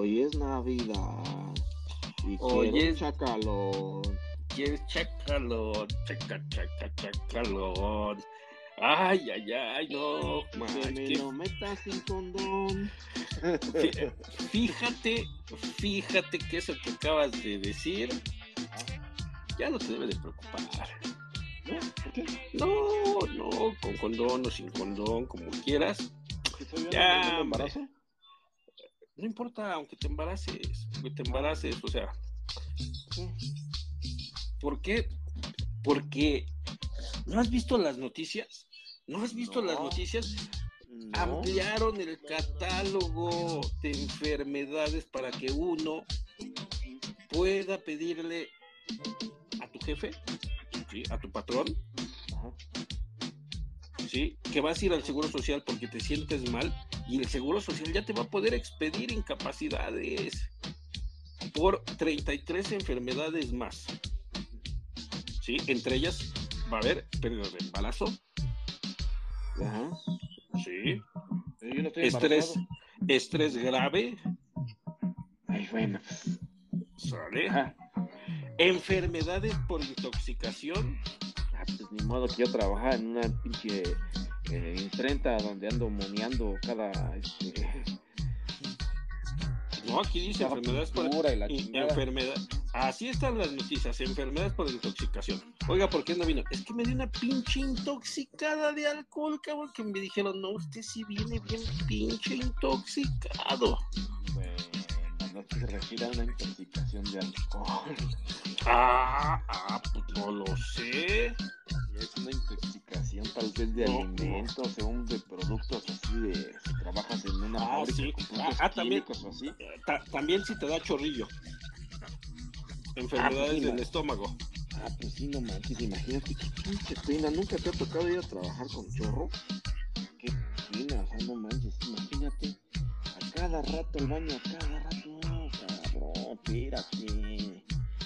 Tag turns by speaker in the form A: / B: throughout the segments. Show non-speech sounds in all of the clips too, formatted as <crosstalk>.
A: hoy es Navidad. Y
B: Hoy
A: quiero
B: es-
A: chacalón.
B: ¿Quieres chacalón? Chaca, chaca, chacalón. Ay, ay, ay, no,
A: Que me lo metas sin condón.
B: Fí- Fíjate, fíjate que eso que acabas de decir ya no te debe de preocupar.
A: ¿No?
B: No, con condón o sin condón, como quieras.
A: ¿Que estoy viendo
B: Ya,
A: embarazo?
B: No importa, aunque te embaraces, aunque te embaraces, o sea. ¿por qué? Porque ¿no has visto las noticias? ¿No has visto
A: No.
B: las noticias?
A: No.
B: Ampliaron el catálogo de enfermedades para que uno pueda pedirle a tu jefe, ¿sí? a tu patrón. ¿sí? que vas a ir al Seguro Social porque te sientes mal y el Seguro Social ya te va a poder expedir incapacidades por 33 enfermedades más. ¿Sí? Entre ellas va a haber pérdida de embarazo,
A: Ajá.
B: ¿sí?
A: Pero yo no estoy
B: estrés, estrés grave,
A: Ay, bueno.
B: ¿sale?
A: Ajá.
B: Enfermedades por intoxicación,
A: Ah, pues ni modo que yo trabajara en una pinche eh, imprenta donde ando moneando cada este,
B: no, aquí dice enfermedades por
A: y la
B: enfermedad. Así están las noticias, enfermedades por intoxicación. Oiga, ¿por qué no vino? Es que me dio una pinche intoxicada de alcohol, cabrón, que me dijeron, no, usted sí viene bien pinche intoxicado.
A: Bueno, no se refiere a una intoxicación de alcohol.
B: Ah, ah, pues no lo sé.
A: Es una intoxicación tal vez de
B: No,
A: alimentos o un de productos así de si trabajas en una
B: Ah, sí. Ah, ah, también.
A: o así.
B: Eh, ta- también si te da chorrillo. Enfermedades
A: Ah, pues
B: del
A: no.
B: estómago.
A: Ah, pues sí, no manches, imagínate qué pinche pena. ¿Nunca te ha tocado ir a trabajar con chorro? Qué pena, o sea, no manches, imagínate. A cada rato el baño, a cada rato. No, espérate.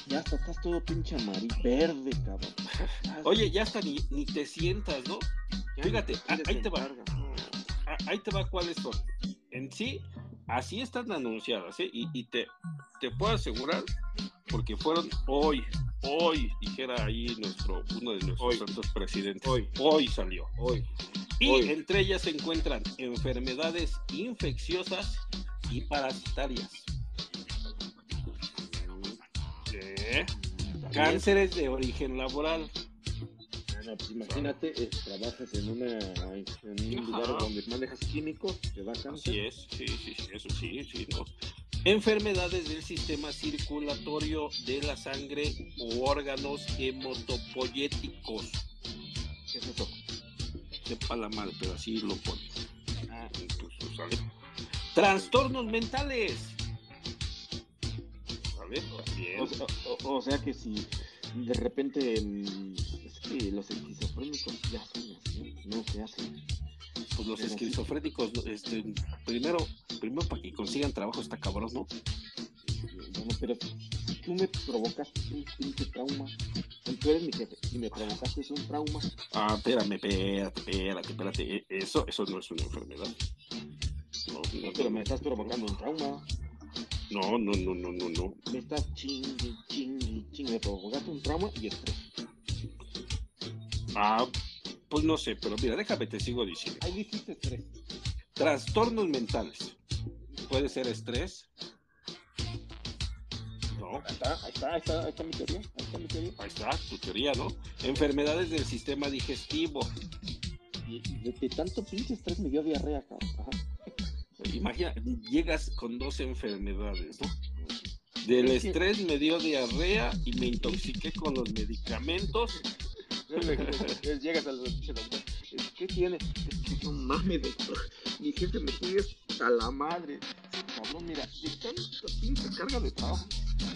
A: Ya hasta estás todo pinche amarillo, verde, cabrón.
B: Oye, ya hasta ni, ni te sientas, ¿no?
A: ya
B: fíjate, ah, ahí te va. Ah, ahí te va cuáles son. En sí, así están anunciadas, ¿eh? Y, y te, te puedo asegurar, porque fueron hoy, hoy, dijera ahí nuestro, uno de nuestros
A: Hoy.
B: santos presidentes.
A: Hoy.
B: Hoy salió.
A: Hoy.
B: Y
A: Hoy.
B: entre ellas se encuentran enfermedades infecciosas y parasitarias. ¿Eh? Cánceres de origen laboral.
A: Bueno, pues imagínate, eh, trabajas en, una, en un lugar donde manejas químicos, te da cáncer.
B: Así es, sí, sí, sí, eso sí, sí, ¿no? Enfermedades del sistema circulatorio de la sangre o órganos hematopoyéticos.
A: ¿Qué es eso?
B: Sepa la mal, pero así lo pone.
A: Ah,
B: ¿sale? Trastornos mentales.
A: O, sea- o- o sea que si de repente mm, es que los esquizofrénicos ya son así, no se hacen.
B: Pues los
A: pero
B: esquizofrénicos, este, primero, primero para que consigan trabajo está cabrón, ¿no?
A: Bueno, pero si tú me provocaste un pinche trauma, tú eres mi jefe y me provocaste un trauma,
B: Ah, espérame, espérate, espérate, espérate. E- Eso, eso no es una enfermedad. No, no,
A: pero me estás provocando un trauma,
B: no, no, no, no, no, no.
A: me estás chingue, chingue, chingue, me provocaste un trauma y estrés.
B: Ah, pues no sé, pero mira, déjame te sigo diciendo.
A: Ahí dijiste estrés.
B: Trastornos mentales. Puede ser estrés. No,
A: Ahí está, ahí está, ahí está, ahí está mi teoría, ahí está mi teoría.
B: ahí está, tu teoría, ¿no? Enfermedades del sistema digestivo.
A: De tanto pinche estrés me dio diarrea, cabrón. Ajá.
B: Imagina, llegas con dos enfermedades, ¿no? Del estrés me dio diarrea y me intoxiqué con los medicamentos.
A: Llegas al doctor. ¿Qué tiene? Es que no mames, doctor. Mi jefe me sigue hasta la madre. Cabrón, mira, de tanta pinche carga de trabajo.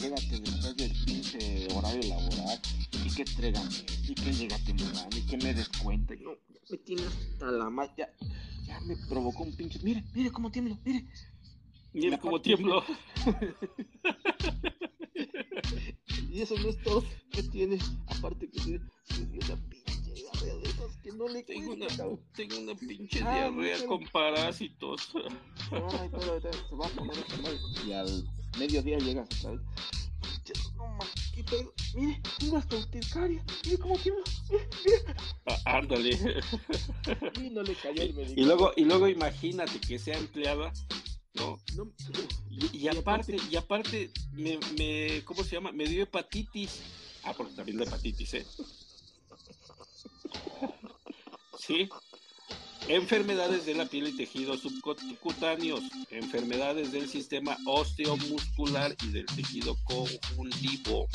A: Quédate después del pinche horario laboral. Y que entregan. Y que llega temprano. Y que me descuenta. Y no, me tiene hasta la madre. Ya, ya me provocó un pinche. Mire, mire cómo tiemblo, mire.
B: Mira
A: La
B: cómo tiemblo. <laughs>
A: Y eso no es todo. ¿Qué tiene? Aparte que tiene. Dio una pinche de esas que no le
B: Tengo una,
A: cuesta,
B: tengo una pinche
A: Ah,
B: diarrea
A: pero-
B: con parásitos.
A: Ay, pero, se va a madre. Y al mediodía llegas, ¿sabes? No mames, qué pedo. Mire, hasta urticaria. Mire cómo tiembla.
B: Ah, ándale.
A: Y no le cayó el médico.
B: Y luego, y luego imagínate que sea empleada, ¿no?
A: No,
B: Y, y aparte, y aparte, me, me, ¿cómo se llama? Me dio hepatitis. Ah, porque también la hepatitis, ¿eh? Sí. Enfermedades de la piel y tejidos subcutáneos, enfermedades del sistema osteomuscular y del tejido conjuntivo,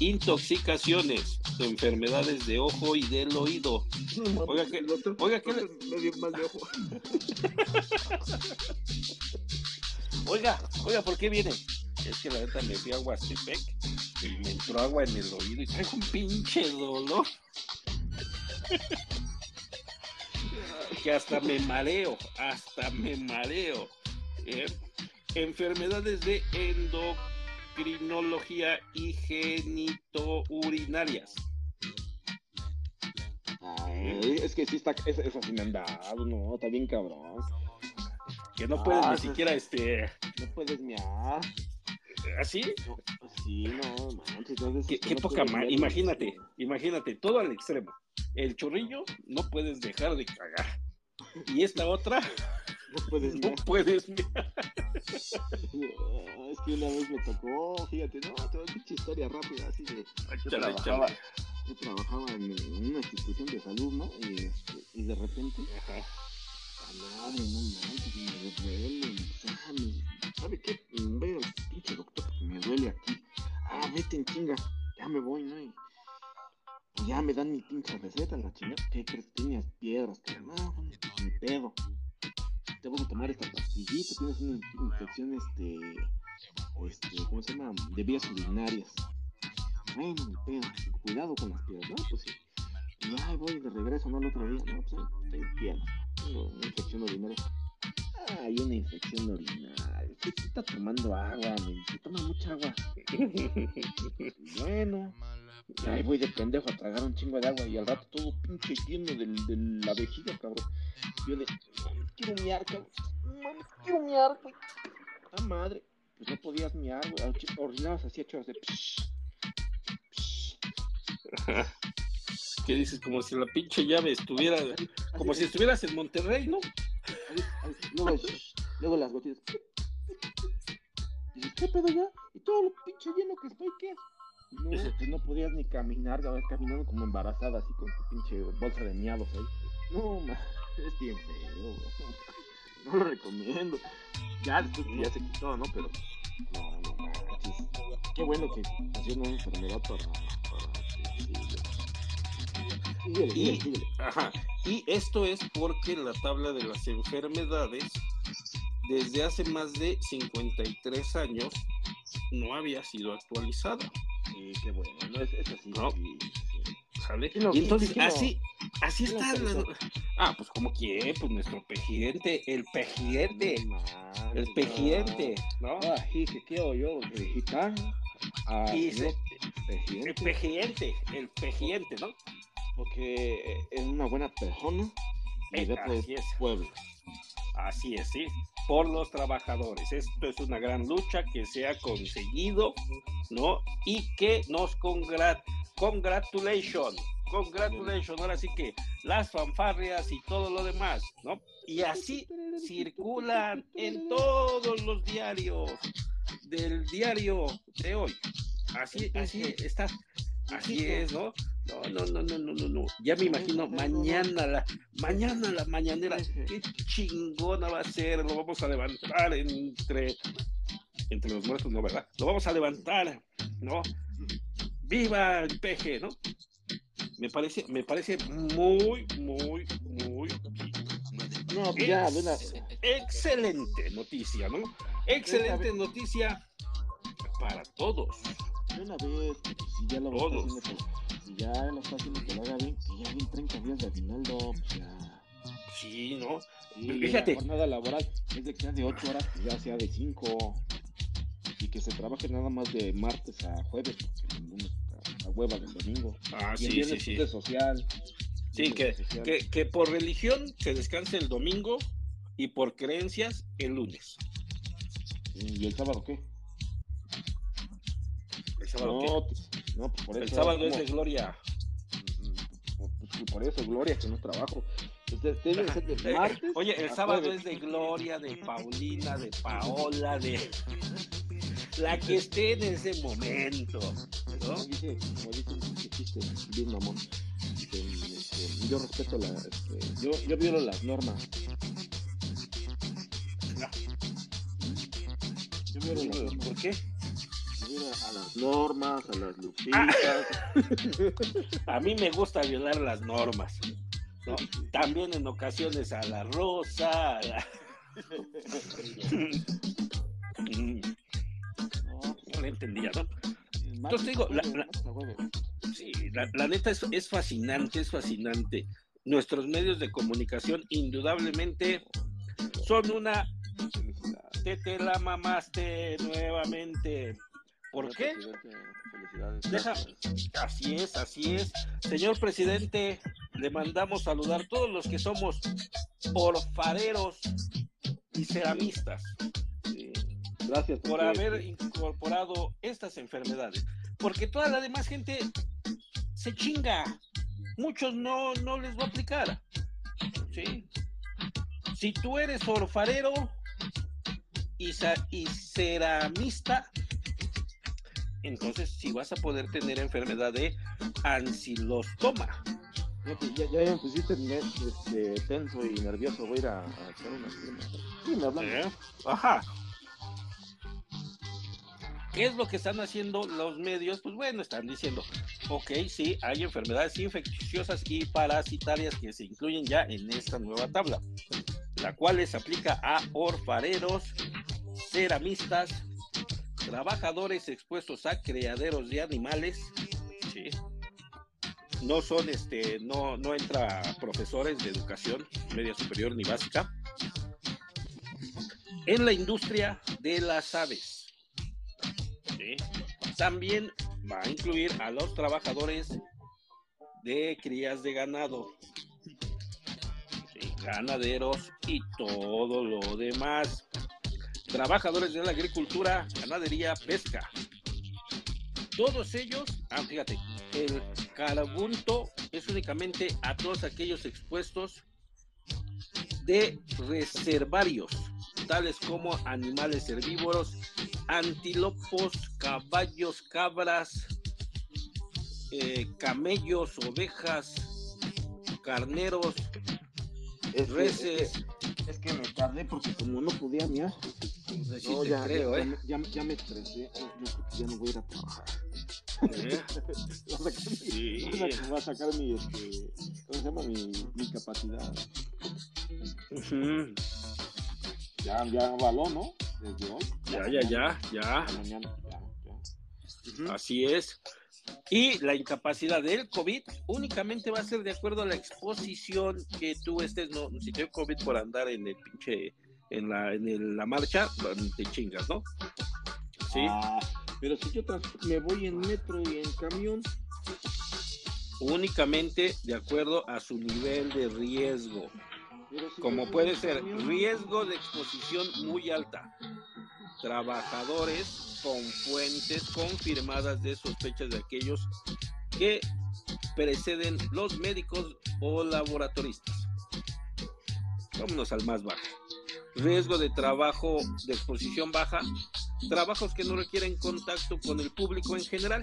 B: intoxicaciones, enfermedades de ojo y del oído. Oiga, ¿qué-
A: el doctor-
B: oiga, ¿qué le-
A: doctor me dio de ojo. <laughs>
B: Oiga, oiga, ¿por qué viene? Es que la neta me fui a Huastepec y me entró agua en el oído y traigo un pinche dolor. Que hasta me mareo, hasta me mareo. ¿eh? Enfermedades de endocrinología y genitourinarias.
A: Ay, es que sí está, esa, esa sí me han dado, no, está bien cabrón.
B: Que no puedes
A: Ah,
B: ni
A: eso
B: siquiera, este,
A: No puedes miar.
B: así.
A: No, sí, no, manches. entonces,
B: Qué,
A: es
B: qué
A: no
B: poca
A: puedes
B: ma-
A: miar ni-
B: Imagínate, imagínate, todo al extremo. El chorrillo no puedes dejar de cagar. Y esta otra
A: No puedes
B: no puedes. mirar.
A: Ah, <laughs> Es que una vez me tocó, fíjate, no, te voy a decir historia rápida, así de. Yo
B: Échale,
A: trabajaba, yo trabajaba en, en una institución de salud, ¿no? Y, y de repente,
B: Ajá.
A: madre, no manches, me duele, ah, me- ¿sabe qué? Ve al pinche doctor, me duele aquí. Ah, vete en chinga, ya me voy, ¿no? Y ya me dan mi pinche receta, la chingada. ¿Qué crees? Tienes piedras, que no, ni pedo. Te vas a tomar esta pastillita, tienes una infección, este, este, ¿cómo se llama? De vías urinarias. Bueno, ni pedo, cuidado con las piedras, ¿no? Pues sí. Y ay, voy de regreso, ¿no? El otro día, no, pues tengo piedras, tengo una infección urinaria. Ay, una infección urinaria. ¿Qué está tomando agua? Se toma mucha agua. <laughs> Bueno, ahí voy de pendejo a tragar un chingo de agua y al rato todo pinche lleno del, de la vejiga, cabrón. Yo de, "Mami, quiero miar, cabrón. Mami, quiero miar, güey. Ah, madre. Pues no podías miar, güey. Ah, Orinabas así chorros de... psh, psh. <laughs>
B: ¿Qué dices? Como si la pinche llave estuviera. Como si estuvieras en Monterrey, ¿no?
A: Luego, luego las gotitas. Dices, ¿qué pedo ya? Y todo lo pinche lleno que estoy, ¿qué? No, pues no podías ni caminar, cabrón, caminando como embarazada, así con tu pinche bolsa de miados ahí. No, ma, <laughs> es bien feo, güey. No lo recomiendo. Ya después ya se quitó, ¿no? Pero, no, no manches. Qué bueno que nació una enfermedad para. Síguele,
B: Y-
A: síguele.
B: Ajá. Y esto es porque la tabla de las enfermedades, desde hace más de 53 años, no había sido actualizada.
A: Sí, qué bueno. No, es, es así.
B: No.
A: sí, sí.
B: ¿Sale?
A: ¿Quién lo-
B: y entonces, así, así está. la-? Ah, pues como quién, pues nuestro presidente, el presidente, el presidente, ¿no?
A: Ah, sí, que quiero yo felicitar a
B: Y
A: señor
B: se- el
A: presidente,
B: el presidente, ¿no?
A: Porque es una buena persona y
B: Eh,
A: de
B: así es.
A: pueblo.
B: Así es, sí, por los trabajadores. Esto es una gran lucha que se ha conseguido, ¿no? Y que nos congrat congratulation, congratulation. Ahora sí que las fanfarrias y todo lo demás, ¿no? Y así circulan en todos los diarios del diario de hoy. Así, así está. Así es, ¿no? No, no, no, no, no, no, no. Ya me imagino mañana la, mañana la mañanera, qué chingona va a ser. Lo vamos a levantar entre, entre los muertos, no, ¿verdad? Lo vamos a levantar, ¿no? ¡Viva el peje, ¿no? Me parece, me parece muy, muy, muy
A: No, pues ya, una,
B: excelente noticia, ¿no? Excelente noticia para todos.
A: De una vez, pues, si ya lo está
B: Todos.
A: haciendo, que- si ya lo está haciendo que lo haga bien, que ya bien 30 días de aguinaldo, pues ya.
B: Sí, ¿no?
A: Sí,
B: Fíjate.
A: La jornada laboral es de que sea de 8 horas, pues ya sea de 5. Y que se trabaje nada más de martes a jueves, porque el lunes está la hueva del domingo.
B: Ah,
A: y
B: sí,
A: el
B: sí,
A: viernes
B: sí.
A: de social.
B: Sí, que,
A: social.
B: que, que por religión se descanse el domingo y por creencias el lunes.
A: ¿Y el sábado qué?
B: ¿El sábado qué?
A: No, pues, no, pues por eso.
B: El sábado es de gloria.
A: Pues, por eso, Gloria, que no trabajo. Entonces, debe ser de
B: Eh,
A: martes.
B: Oye, el sábado
A: jueves.
B: es de Gloria, de Paulina, de Paola, de la que esté en ese momento.
A: bien mamón. este, este, yo respeto la. Este, yo, yo violo las normas. Yo violo las normas.
B: ¿Por qué?
A: A las normas, a las lupitas. <laughs>
B: A mí me gusta violar las normas. ¿no? También en ocasiones a la rosa. a la- <laughs>
A: No,
B: no le entendía, ¿no? Entonces digo, la- la-. Sí, la, la neta es, es fascinante, es fascinante. Nuestros medios de comunicación indudablemente son una... Te, te la mamaste nuevamente. ¿Por qué?
A: Felicidades.
B: Deja- Así es, así es. Señor presidente, le mandamos saludar todos los que somos orfareros y ceramistas
A: Sí. Gracias
B: por haber incorporado estas enfermedades. Porque toda la demás gente se chinga. Muchos no, no les va a aplicar. ¿Sí? Si tú eres orfarero y ceramista, entonces sí vas a poder tener enfermedad de ancilostoma.
A: Fíjate, ya, ya me pusiste este, tenso y nervioso. Voy a ir a, a echar una firma. Sí, me hablan.
B: ¿Eh? Ajá. ¿Qué es lo que están haciendo los medios? Pues bueno, están diciendo, ok, sí, hay enfermedades infecciosas y parasitarias que se incluyen ya en esta nueva tabla, la cual les aplica a orfareros, ceramistas, trabajadores expuestos a criaderos de animales, ¿sí? No son, este, no, no entra profesores de educación media superior ni básica, en la industria de las aves. ¿sí? También va a incluir a los trabajadores de crías de ganado, ¿sí? ganaderos y todo lo demás. Trabajadores de la agricultura, ganadería, pesca. Todos ellos, ah, fíjate, el carbunto es únicamente a todos aquellos expuestos de reservarios, tales como animales herbívoros, antilopos, caballos, cabras, eh, camellos, ovejas, carneros,
A: Es que-
B: reses.
A: Es que, es que me tardé porque como no podía mirar.
B: Pues
A: No, ya,
B: creo,
A: ya,
B: ¿eh?
A: ya, me- ya me estresé. Yo creo que ya no voy a ir a trabajar.
B: ¿Eh? <laughs>
A: Voy a sacar mi-
B: Sí.
A: voy a- sacar mi, este, ¿cómo se llama? Mi, mi capacidad.
B: Ujú.
A: Ya, ya való, ¿no? Desde hoy.
B: Ya, ya, ya, ya.
A: Mañana, ya, ya.
B: Así es. Y la incapacidad del COVID únicamente va a ser de acuerdo a la exposición que tú estés, no, si te dio COVID por andar en el pinche, en la, en la marcha, te chingas, ¿no? Sí.
A: Ah, pero si yo me voy en metro y en camión,
B: Únicamente de acuerdo a su nivel de riesgo.
A: si
B: como puede ser
A: camión,
B: riesgo de exposición muy alta, trabajadores con fuentes confirmadas de sospechas de aquellos que preceden los médicos o laboratoristas. Vámonos al más bajo. Riesgo de trabajo de exposición baja, trabajos que no requieren contacto con el público en general.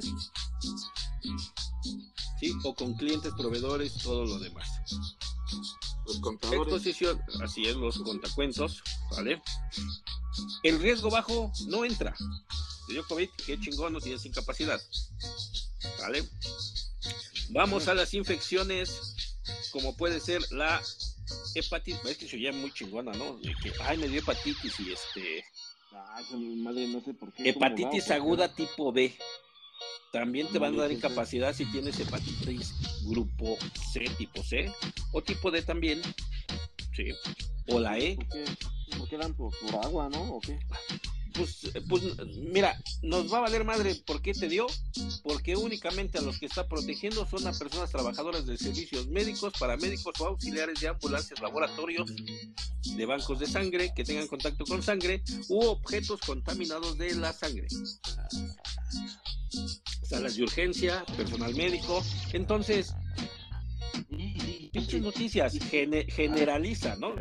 B: ¿Sí? O con clientes, proveedores, todo lo demás.
A: Los contadores.
B: Exposición, así es, los contacuentos, ¿vale? El riesgo bajo no entra. Dio COVID, qué chingón, no tienes incapacidad. ¿Vale? Vamos a las infecciones, como puede ser la hepatitis. Es que se oye muy chingona, ¿no? De que, ay, me dio hepatitis y este.
A: Ah, madre, no sé por qué.
B: Hepatitis aguda tipo B. También te van a dar
A: sí.
B: incapacidad si tienes hepatitis grupo C, tipo C, o tipo D también. Sí. O la E.
A: ¿Por qué, ¿Por qué dan por, por agua, no? ¿O qué?
B: Pues, pues mira, nos va a valer madre por qué te dio, porque únicamente a los que está protegiendo son a personas trabajadoras de servicios médicos, paramédicos o auxiliares de ambulancias, laboratorios, de bancos de sangre que tengan contacto con sangre u objetos contaminados de la sangre. Salas de urgencia, personal médico. Entonces, pinches noticias, generaliza, ¿no?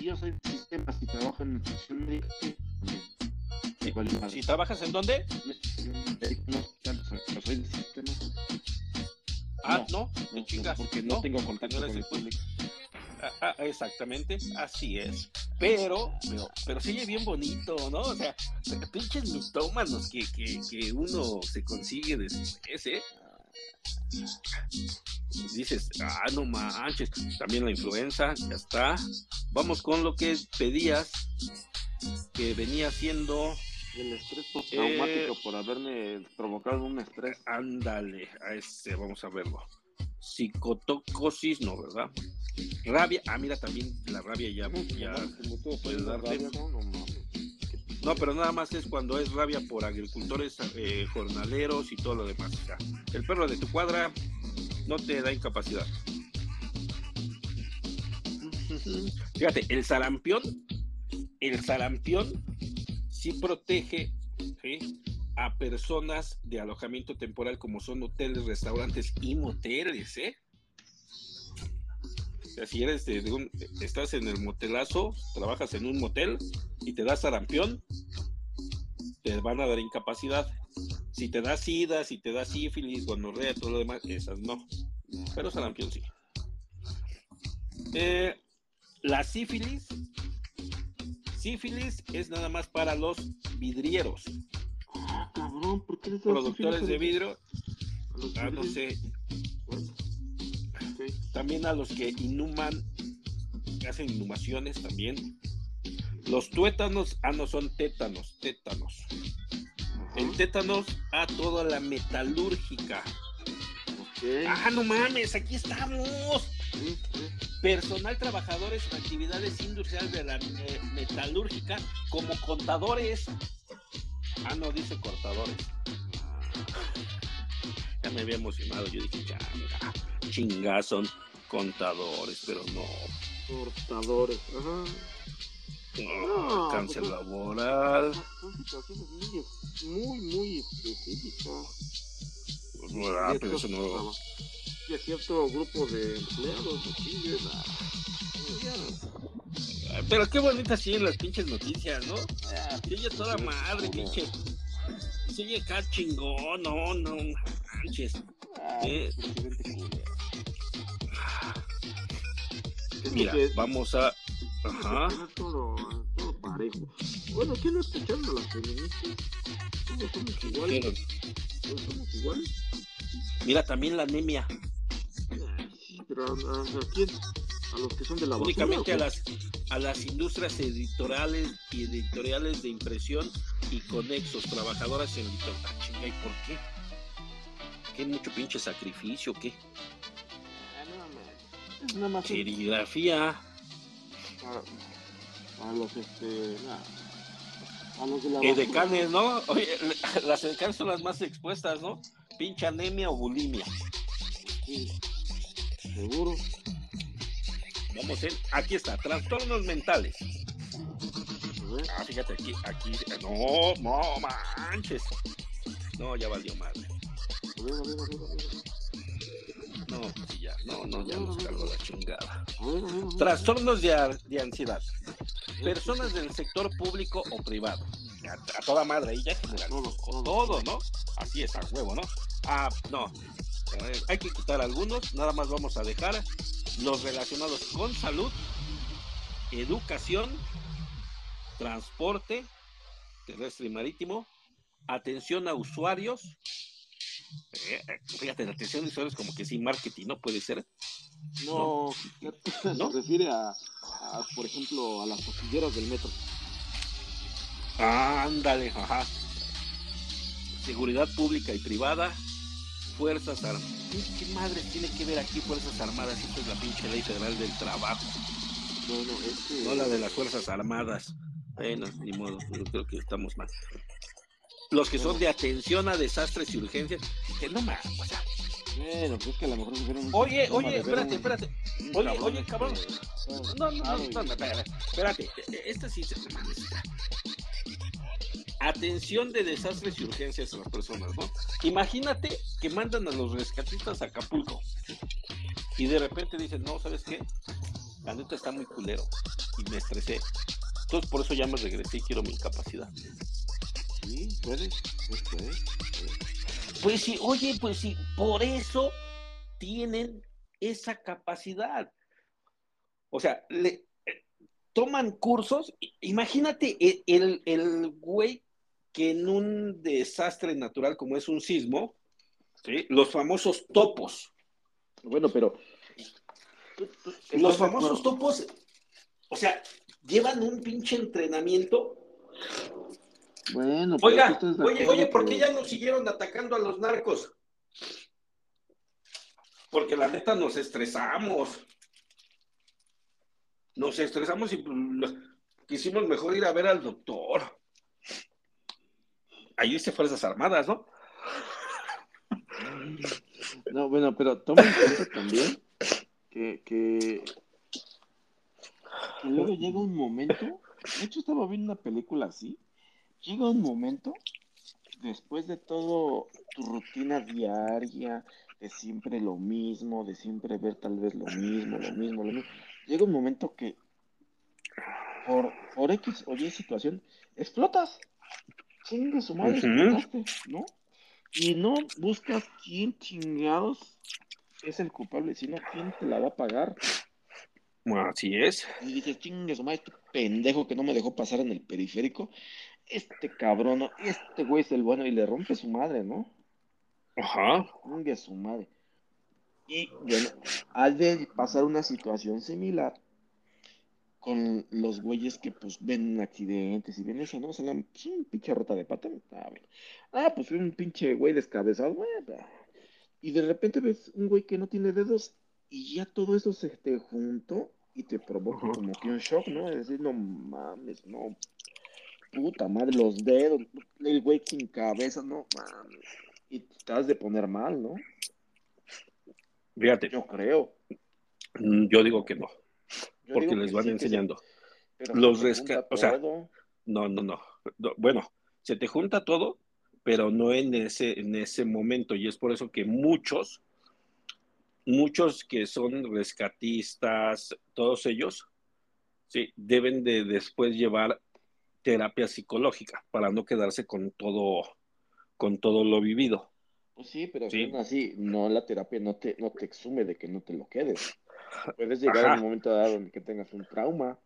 A: yo soy sistema y trabajo en nutrición médica,
B: si trabajas en dónde?
A: No, soy de sistema.
B: Ah, no, no, chingas.
A: Porque no, tengo contacto con el público.
B: Ah, ah, exactamente, así es. Pero, pero, pero sigue bien bonito, ¿no? O sea, pinches mitómanos que, que, que uno se consigue después, ¿eh? Dices, ah, no manches, también la influenza, ya está. Vamos con lo que pedías, que venía siendo
A: el estrés postraumático eh, por haberme provocado un estrés.
B: Ándale, a ese, vamos a verlo. Psicotocosis, no, ¿verdad? Rabia, ah, mira, también la rabia ya, ya puedes darte. No, pero nada más es cuando es rabia por agricultores, eh, jornaleros y todo lo demás. el perro de tu cuadra no te da incapacidad. Fíjate, el sarampión, el sarampión sí protege a personas de alojamiento temporal como son hoteles, restaurantes y moteles, ¿eh? O sea, si eres de, un, estás en el motelazo, trabajas en un motel y te das sarampión, te van a dar incapacidad. Si te da sida, si te da sífilis, gonorrea, todo lo demás, esas no. Pero sarampión sí. Eh, la sífilis sífilis es nada más para los vidrieros.
A: Ah, cabrón, ¿por qué
B: Productores de vidrio. Ah, no sé. También a los que inhuman, hacen inhumaciones también. Los tuétanos, ah, no son tétanos, tétanos. El tétanos a toda la metalúrgica. Ah, no mames, aquí estamos personal trabajadores en actividades industriales de la metalúrgica como contadores. Ah, no, dice cortadores. Ya me había emocionado, yo dije, changa, son contadores, pero no.
A: Cortadores, ajá.
B: No, cáncer pues, laboral.
A: Son situaciones muy, muy específicas.
B: Pues no, ah, pero eso no
A: de cierto grupo de empleados aquí,
B: Pero qué bonitas siguen las pinches noticias, ¿no? Ah, sigue toda madre, pinche. Sigue acá chingón, no, no manches.
A: Ah, eh.
B: Mira, vamos a. Ajá.
A: Todo, todo parejo. Bueno, ¿quién no escuchando a las feministas? Todos somos iguales. Todos somos iguales.
B: Mira, también la anemia
A: pero a, quién? A los que son de la
B: Únicamente a las, a las industrias editoriales y editoriales de impresión y conexos, trabajadoras en editor. Ah, ¿y por qué? ¿Qué mucho pinche sacrificio qué?
A: Ah, nada más.
B: Serigrafía.
A: A, los este. A los de la
B: Edecanes, ¿no? Oye, <laughs> las edecanes son las más expuestas, ¿no? Pinche anemia o bulimia.
A: Sí. Seguro.
B: Vamos en, aquí está, trastornos mentales. Ah, fíjate aquí, aquí, no, no manches. No, ya valió madre. No, pues ya, no, no, ya nos cargó la chingada. Trastornos de, de ansiedad. Personas del sector público o privado. A, toda madre, ahí ya general. Todo, ¿no? Así es, a huevo, ¿no? Ah, no, hay que quitar algunos, nada más vamos a dejar los relacionados con salud, educación, transporte terrestre y marítimo, atención a usuarios. Eh, fíjate, la atención a usuarios como que sin marketing, ¿no? Puede ser.
A: No, se refiere a, por ejemplo, a las pasilleras del metro.
B: ándale, ajá. Seguridad pública y privada, Fuerzas Armadas. ¿Qué, madre tiene que ver aquí Fuerzas Armadas? Esto es la pinche ley federal del trabajo.
A: No, no, es que...
B: No la de las Fuerzas Armadas. Bueno, ni modo, yo creo que estamos mal. Los que son de atención a desastres y urgencias, que no más, o sea,
A: Bueno, pues es que a lo mejor un
B: Oye, oye, espérate, espérate. Oye,
A: cabrón,
B: oye, cabrón. No, no,
A: y-
B: no, espérate, espérate. Esta sí se Atención de desastres y urgencias a las personas, ¿no? Imagínate que mandan a los rescatistas a Acapulco y de repente dicen, no, ¿sabes qué? La neta está muy culero y me estresé. Entonces por eso ya me regresé y quiero mi incapacidad.
A: Sí, puede, pues puede, puede.
B: Pues sí, oye, pues sí, por eso tienen esa capacidad. O sea, le eh, toman cursos. Imagínate e- el, el güey que en un desastre natural como es un sismo, ¿sí? los famosos topos.
A: Bueno, pero.
B: Los famosos topos, o sea, llevan un pinche entrenamiento.
A: Bueno, pero
B: Oiga,
A: de
B: oye, oye, ¿por qué ya nos siguieron atacando a los narcos? Porque la neta nos estresamos. Nos estresamos y pues, quisimos mejor ir a ver al doctor. Ahí dice Fuerzas Armadas, ¿no?
A: No, bueno, pero toma en cuenta también que, que, que luego llega un momento, de hecho estaba viendo una película así, llega un momento, después de todo tu rutina diaria, de siempre lo mismo, de siempre ver tal vez lo mismo, lo mismo, lo mismo, llega un momento que por, por X o Y situación explotas, chingue su madre, ¿no? Y no buscas quién chingados es el culpable, sino quién te la va a pagar.
B: Así es.
A: Y dices, chingue su madre, este pendejo que no me dejó pasar en el periférico, este cabrón, este güey es el bueno y le rompe su madre, ¿no?
B: Ajá.
A: Chingue su madre. Y bueno, al de pasar una situación similar con los güeyes que pues ven accidentes y ven eso, ¿no? O sea, la, pinche rota de pata. Ah, bueno. Ah, pues un pinche güey descabezado, güey. ah. Y de repente ves un güey que no tiene dedos y ya todo eso se te juntó y te provoca como que un shock, ¿no? Es decir, no mames, no. Puta madre, los dedos, el güey sin cabeza, no mames. Y te has de poner mal, ¿no?
B: Fíjate,
A: Yo creo.
B: mm, yo digo que no,
A: Yo
B: porque les van
A: sí,
B: enseñando.
A: se- pero
B: Los o sea. No, no, no. No, Bueno, se te junta todo, pero no en ese, en ese momento. Y es por eso que muchos, muchos que son rescatistas, todos ellos, sí, deben de después llevar terapia psicológica para no quedarse con todo, con todo lo vivido.
A: Pues sí, pero
B: Sí.
A: así, no la terapia no te, no te exume de que no te lo quedes. Puedes <laughs> llegar a un momento dado en que tengas un trauma.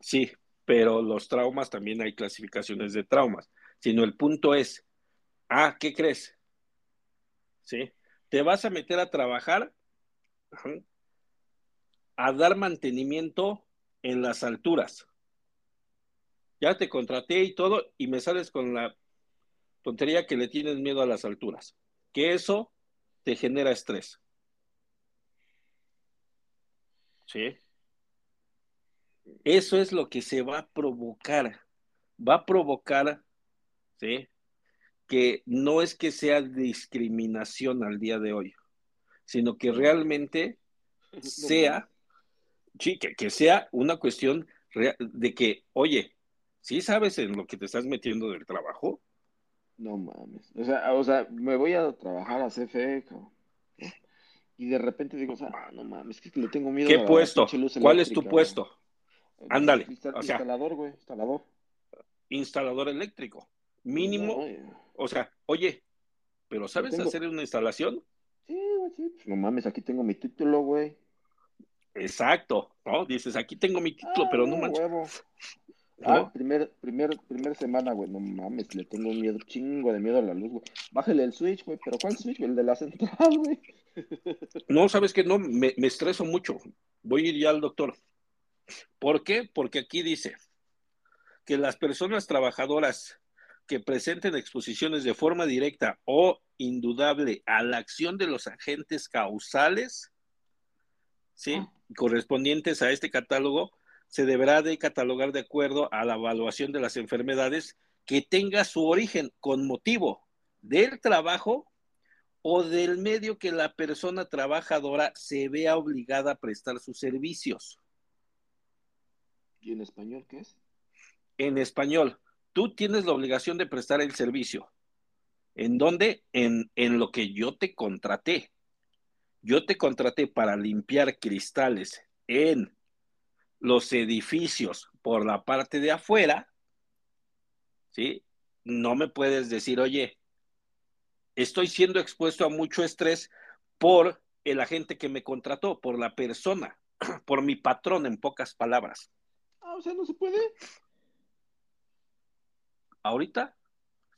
B: Sí, pero los traumas también hay clasificaciones de traumas. Sino el punto es, ah, ¿qué crees? ¿Sí? Te vas a meter a trabajar ajá, a dar mantenimiento en las alturas. Ya te contraté y todo, y me sales con la tontería que le tienes miedo a las alturas. Que eso te genera estrés. ¿Sí? Eso es lo que se va a provocar. Va a provocar, ¿sí? Que no es que sea discriminación al día de hoy, sino que realmente <laughs> sea, sí, que, que sea una cuestión de que, oye, ¿sí sabes en lo que te estás metiendo del trabajo?
A: No mames. O sea, o sea, me voy a trabajar a CFE, cabrón. Y de repente digo, o sea, ah, no mames, es que le tengo miedo a
B: ¿Qué
A: la
B: puesto? ¿Cuál es tu puesto?
A: güey.
B: Ándale,
A: Insta-
B: o sea-
A: instalador, güey, instalador.
B: Instalador eléctrico. Mínimo,
A: No, eh,
B: o sea, oye, ¿pero sabes
A: tengo-
B: hacer una instalación?
A: Sí, güey, sí. Pues no mames, aquí tengo mi título, güey.
B: Exacto, ¿no? Dices, aquí tengo mi título,
A: Ah,
B: pero no
A: no,
B: manches.
A: huevo.
B: ¿no?
A: Ah, primer, primer, primer semana, güey, no mames, le tengo miedo, chingo de miedo a la luz, güey. Bájale el switch, güey, pero ¿cuál switch? El de la central, <laughs> güey.
B: No, sabes que no, me, me estreso mucho. Voy a ir ya al doctor. ¿Por qué? Porque aquí dice que las personas trabajadoras que presenten exposiciones de forma directa o indudable a la acción de los agentes causales, ¿sí?
A: Ah.
B: correspondientes a este catálogo, se deberá de catalogar de acuerdo a la evaluación de las enfermedades que tenga su origen con motivo del trabajo o del medio que la persona trabajadora se vea obligada a prestar sus servicios.
A: ¿Y en español qué es?
B: En español, tú tienes la obligación de prestar el servicio. ¿En dónde? En, en lo que yo te contraté. Yo te contraté para limpiar cristales en los edificios por la parte de afuera, ¿sí? No me puedes decir, oye, estoy siendo expuesto a mucho estrés por el agente que me contrató, por la persona, <clears throat> por mi patrón, en pocas palabras.
A: Ah, o sea, no se puede.
B: Ahorita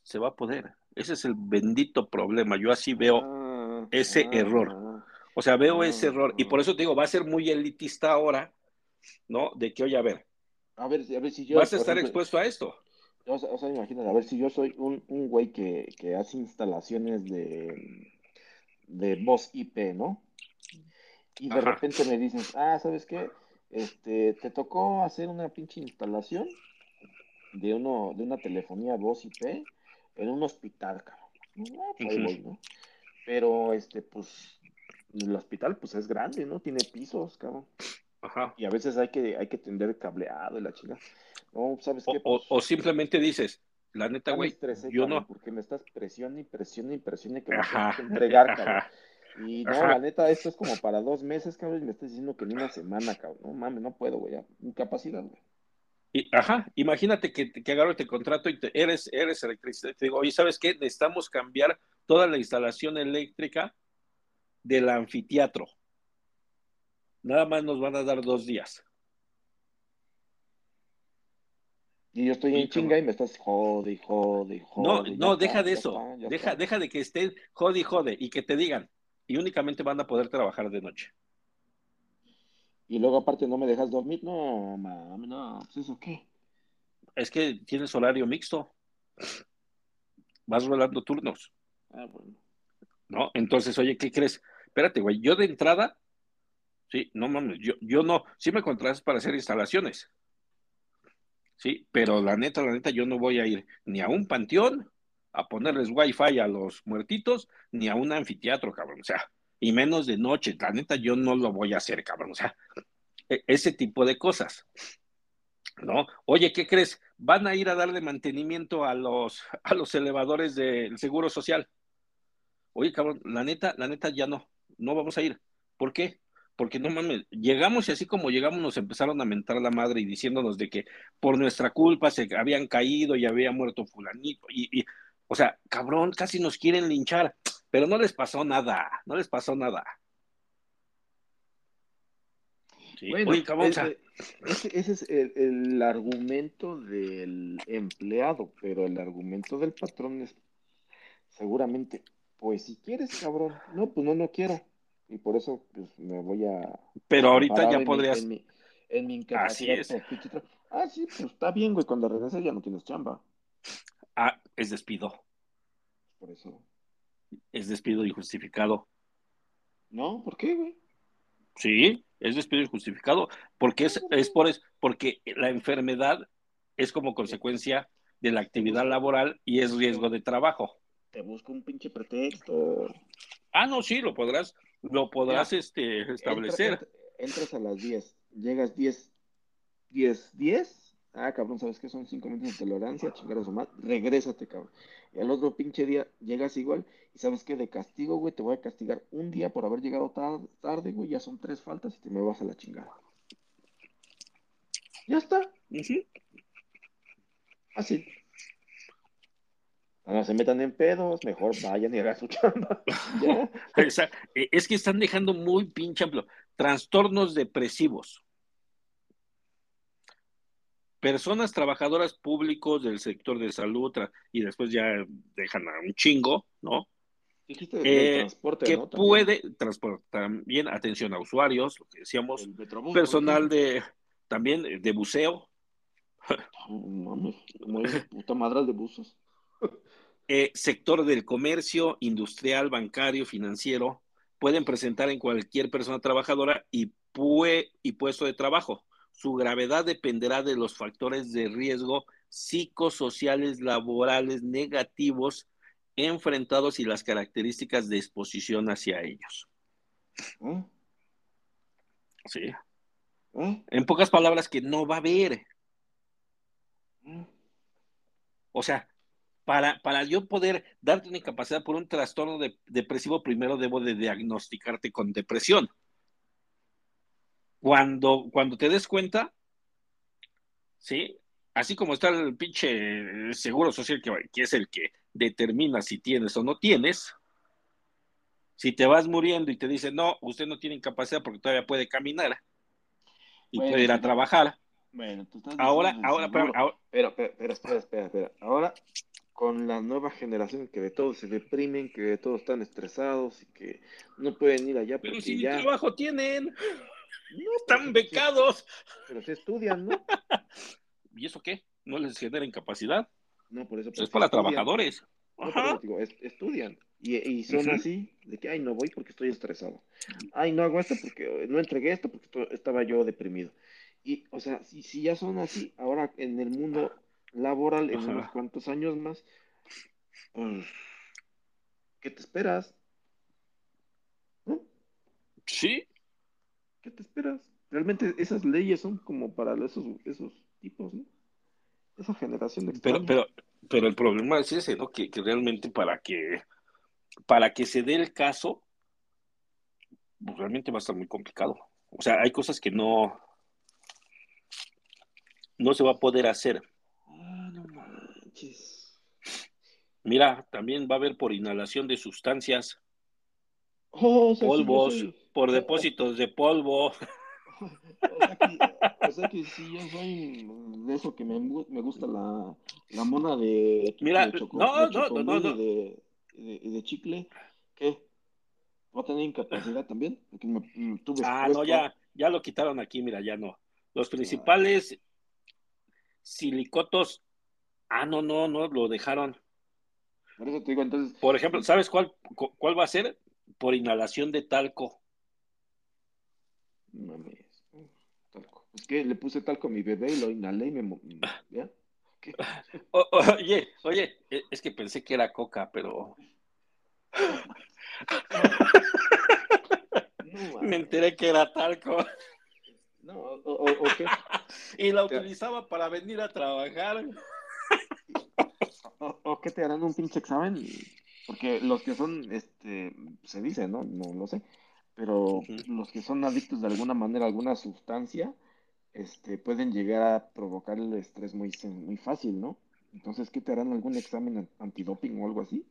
B: se va a poder. Ese es el bendito problema. Yo así veo ah, ese ah, error. O sea, veo ese error. Y por eso te digo, va a ser muy elitista ahora ¿no? De que, oye, a ver,
A: a ver, a ver si yo...
B: Vas a estar expuesto a esto.
A: O sea, o sea, imagínate, a ver si yo soy un, un güey que, que hace instalaciones de, de voz IP, ¿no? Y de repente me dices, ah, ¿sabes qué? Este, te tocó hacer una pinche instalación de uno, de una telefonía voz IP en un hospital, cabrón. Ah, pues voy, ¿no? Pero este, pues, el hospital, pues es grande, ¿no? Tiene pisos, cabrón. Y a veces hay que, hay que tender cableado y la chica. No, ¿sabes qué?
B: O, pues, simplemente dices, la neta, güey, yo no.
A: Porque me estás presión y presión y presión y que me tienes que entregar, cabrón. Y no, la neta, esto es como para dos meses, cabrón, y me estás diciendo que en una semana, cabrón. No mames, no puedo, güey, incapacidad, güey.
B: Y, ajá, imagínate que, que agarro este contrato y te, eres, eres electricista. Te digo, oye, ¿sabes qué? Necesitamos cambiar toda la instalación eléctrica del anfiteatro. Nada más nos van a dar dos días.
A: Y yo estoy en chinga y me estás jode y jode y jode.
B: No, no, deja de eso. deja, deja de que estén jode y jode y que te digan. Y únicamente van a poder trabajar de noche.
A: Y luego aparte no me dejas dormir. No, mami, no. Pues eso qué.
B: Es que tienes horario mixto. Vas rolando turnos.
A: Ah, bueno.
B: ¿No? Entonces, oye, ¿qué crees? Espérate, güey. Yo de entrada Sí, no mames, yo, yo no, sí me contratas para hacer instalaciones. Sí, pero la neta, la neta, yo no voy a ir ni a un panteón a ponerles wifi a los muertitos, ni a un anfiteatro, cabrón. O sea, y menos de noche. La neta, yo no lo voy a hacer, cabrón. O sea, e, ese tipo de cosas. ¿No? Oye, ¿qué crees? Van a ir a darle mantenimiento a los, a los elevadores del Seguro Social. Oye, cabrón, la neta, la neta ya no, no vamos a ir. ¿Por qué? Porque no mames, llegamos y así como llegamos nos empezaron a mentar la madre y diciéndonos de que por nuestra culpa se habían caído y había muerto fulanito y, o sea, cabrón, casi nos quieren linchar, pero no les pasó nada, no les pasó nada.
A: bueno, ese, es el, argumento del empleado, pero el argumento del patrón es seguramente, pues si quieres, cabrón, no, pues no, no quiero y por eso pues me voy a...
B: Pero ahorita ya podrías...
A: en, mi, en
B: Así es.
A: Ah, sí, pues está bien, güey, cuando regreses ya no tienes chamba.
B: Ah, es despido.
A: Por eso.
B: Es despido injustificado.
A: No, ¿por qué, güey?
B: Sí, es despido injustificado, porque es, es por es porque la enfermedad es como consecuencia de la actividad laboral y es riesgo de trabajo.
A: Te busco un pinche pretexto.
B: Ah, no, sí, lo podrás, lo podrás este, establecer.
A: entras a las 10, llegas 10, 10, 10. Ah, cabrón, ¿sabes qué? Son 5 minutos de tolerancia, chingar a su madre. Regrésate, cabrón. Y al otro pinche día llegas igual. Y sabes qué? De castigo, güey, te voy a castigar un día por haber llegado tarde, güey. Ya son tres faltas y te me vas a la chingada. Ya está. Así no se metan en pedos, mejor vayan y hagan su chamba. <laughs> <laughs>
B: E, es que están dejando muy pinche amplio. Trastornos depresivos. Personas trabajadoras públicos del sector de salud y después ya dejan a un chingo, ¿no?
A: Eh, transporte,
B: que puede transportar también atención a usuarios, lo que decíamos, personal de también de buceo.
A: Mames, puta madre de buzos.
B: Eh, sector del comercio, industrial, bancario, financiero, pueden presentar en cualquier persona trabajadora y, y puesto de trabajo su gravedad dependerá de los factores de riesgo psicosociales laborales negativos enfrentados y las características de exposición hacia ellos.
A: ¿Eh?
B: Sí.
A: ¿Eh?
B: En pocas palabras, que no va a haber.
A: ¿Eh?
B: O sea, para, para yo poder darte una incapacidad por un trastorno de- depresivo, primero debo de diagnosticarte con depresión. Cuando, cuando te des cuenta, ¿sí? Así como está el pinche seguro social que, que es el que determina si tienes o no tienes, si te vas muriendo y te dicen, no, usted no tiene incapacidad porque todavía puede caminar y
A: Bueno,
B: puede ir a trabajar.
A: Bueno, tú estás
B: Ahora, ahora, ahora-
A: Pero, pero, pero, espera, espera, espera. Ahora, con la nueva generación que de todos se deprimen, que de todos están estresados y que no pueden ir allá
B: pero
A: porque
B: si
A: ya
B: trabajo tienen,
A: no,
B: están
A: pero
B: becados.
A: Pero se estudian, ¿no? <laughs>
B: ¿Y eso qué? ¿No les genera incapacidad?
A: No, por eso.
B: Pues
A: pero
B: es
A: sí
B: para
A: estudian.
B: trabajadores.
A: No, eso digo, es- estudian. Y, y son así, de que, ay, no voy porque estoy estresado. Ay, no hago esto porque no entregué esto porque estaba yo deprimido. Y, o sea, si, si ya son así, ahora en el mundo laboral, en
B: Ajá.
A: unos cuantos años más, pues, ¿qué te esperas? ¿No?
B: Sí,
A: ¿Qué te esperas? Realmente esas leyes son como para esos, esos tipos, ¿no? Esa generación de
B: pero, pero, pero el problema es ese, ¿no? Que, que realmente para que, para que se dé el caso, pues realmente va a estar muy complicado. O sea, hay cosas que no, no se va a poder hacer.
A: Ah, manches.
B: Mira, también va a haber por inhalación de sustancias,
A: Oh, o sea, si yo
B: polvos,
A: soy-
B: por depósitos de polvo. <laughs>
A: O sea que, o sea que si yo soy de eso que me, gu- me gusta la, la mona de,
B: Mira,
A: de choco,
B: no,
A: de
B: no, no, no,
A: de, de, chicle, ¿qué? ¿Va a tener incapacidad también? Porque me, me tuve
B: Ah,
A: expuesto.
B: no, ya, ya lo quitaron aquí, mira, ya no. Los principales silicotos, ah, no, no, no, lo dejaron.
A: Por eso te digo, entonces,
B: Por ejemplo, ¿sabes cuál, cu- cuál va a ser? Por inhalación de talco.
A: mames. Talco. Es que le puse talco a mi bebé y lo inhalé y me... <laughs> ¿Ya? ¿Qué?
B: O- oye, oye, e- es que pensé que era coca, pero
A: No, <laughs>
B: me enteré que era talco.
A: No, o, o, o qué. <laughs>
B: Y la utilizaba para venir a trabajar.
A: O, o qué te harán un pinche examen, porque los que son, este, se dice, ¿no? No lo sé, pero los que son adictos de alguna manera a alguna sustancia, este, pueden llegar a provocar el estrés muy, muy fácil, ¿no? Entonces, ¿qué te harán algún examen an- antidoping o algo así?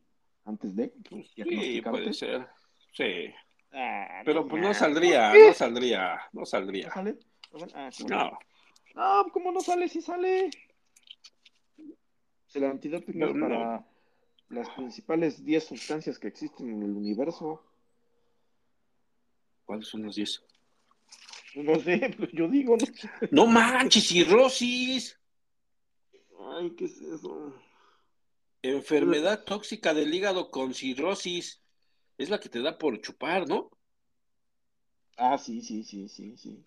A: Antes de
B: Pues sí, puede ser. Sí.
A: Ah,
B: Pero pues no
A: mames.
B: saldría, no saldría, no
A: ¿No
B: saldría.
A: sale? ¿No sale? Ah, ¿cómo
B: No,
A: No, ¿cómo no sale? Sí sale. El antidoping
B: Pero
A: es
B: no.
A: para las principales 10 sustancias que existen en el universo.
B: ¿cuáles son los 10?
A: No sé, <laughs> pues yo digo, ¿no?
B: No manches, cirrosis.
A: Ay, ¿qué es eso?
B: Enfermedad tóxica del hígado con cirrosis. Es la que te da por chupar, ¿no?
A: Ah, sí, sí, sí, sí, sí.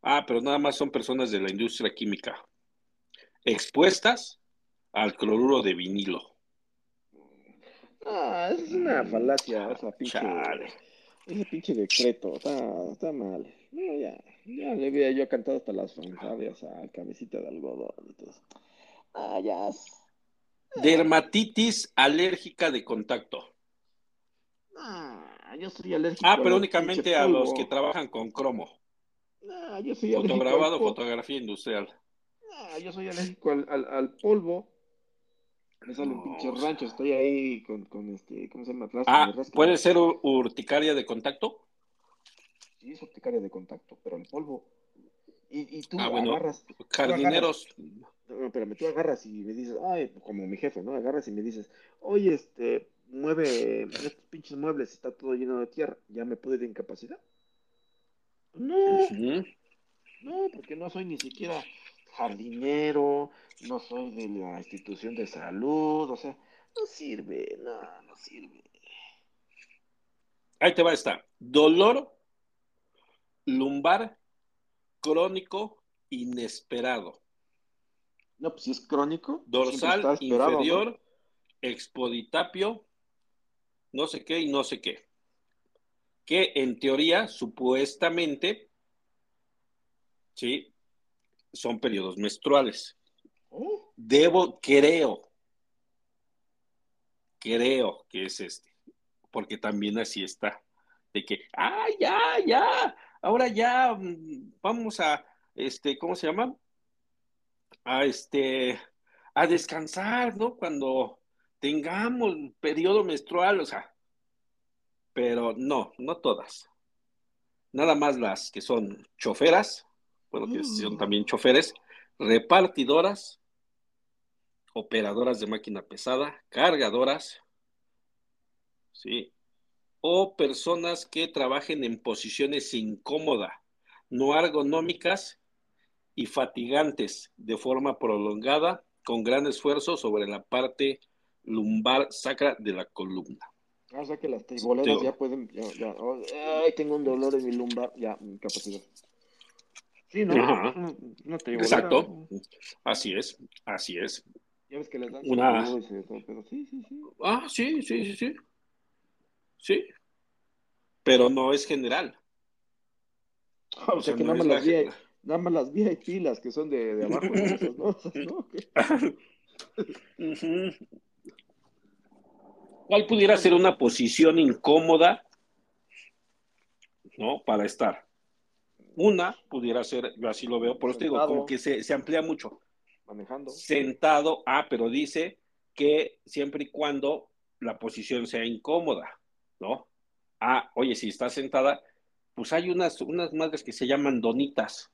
B: Ah, pero nada más son personas de la industria química expuestas al cloruro de vinilo.
A: Ah, es una falacia, esa pinche,
B: Chale.
A: ese pinche decreto, está, está mal. No, ya, ya le había yo cantado hasta las fanfarrias a cabecita de algodón. Ah, ya.
B: Dermatitis alérgica de contacto.
A: Ah, yo soy alérgico
B: Ah, pero únicamente a los que trabajan con cromo.
A: Ah, yo soy alérgico al
B: Fotograbado, fotografía industrial.
A: Ah, yo soy alérgico al, al, al polvo. Me sale un
B: No,
A: pinche rancho, estoy ahí con, con este, ¿cómo se llama? Rasca,
B: Ah,
A: me
B: puede ser ur- urticaria de contacto.
A: Sí, es urticaria de contacto, pero el polvo. Y, y tú
B: Ah, bueno.
A: agarras,
B: Jardineros.
A: no, espérame, tú agarras y me dices, ay, como mi jefe, ¿no? Agarras y me dices, oye, este, mueve estos pinches muebles, está todo lleno de tierra, ¿ya me puede de incapacidad? No, no, porque no soy ni siquiera jardinero, no soy de la institución de salud, o sea, no sirve, no, no sirve.
B: Ahí te va esta. Dolor lumbar crónico inesperado.
A: No, pues si es crónico.
B: Dorsal inferior, expoditapio, no sé qué y no sé qué. Que en teoría, supuestamente, sí, son periodos menstruales.
A: Oh.
B: Debo, creo, creo que es este, porque también así está, de que, ah, ya, ya, ahora ya, mm, vamos a, este, ¿cómo se llama? A este, a descansar, ¿no? Cuando tengamos periodo menstrual, o sea, pero no, no todas. Nada más las que son choferas, bueno, que son mm. también choferes, repartidoras, operadoras de máquina pesada, cargadoras, ¿sí? O personas que trabajen en posiciones incómodas, no ergonómicas y fatigantes de forma prolongada, con gran esfuerzo sobre la parte lumbar sacra de la columna.
A: Ah, o sea que las triboleras ya pueden, ya, ya, oh, ay, tengo un dolor en mi lumbar, ya, capacidad. Sí, ¿no?
B: Exacto. Así es, así es.
A: Ya ves que les dan
B: una...
A: pero sí, sí, sí.
B: Ah, sí, sí, sí, sí. Sí. Pero no es general. <laughs>
A: Ah, o, sea, que nada, más las nada más las VIP, las que son de, de abajo, ¿no? <laughs> <laughs>
B: ¿Cuál pudiera ser una posición incómoda, ¿no? Para estar. Una pudiera ser, yo así lo veo, por eso digo, como que se, se amplía mucho.
A: Manejando.
B: Sentado, ah, pero dice que siempre y cuando la posición sea incómoda, ¿no? Ah, oye, si está sentada, pues hay unas, unas madres que se llaman donitas,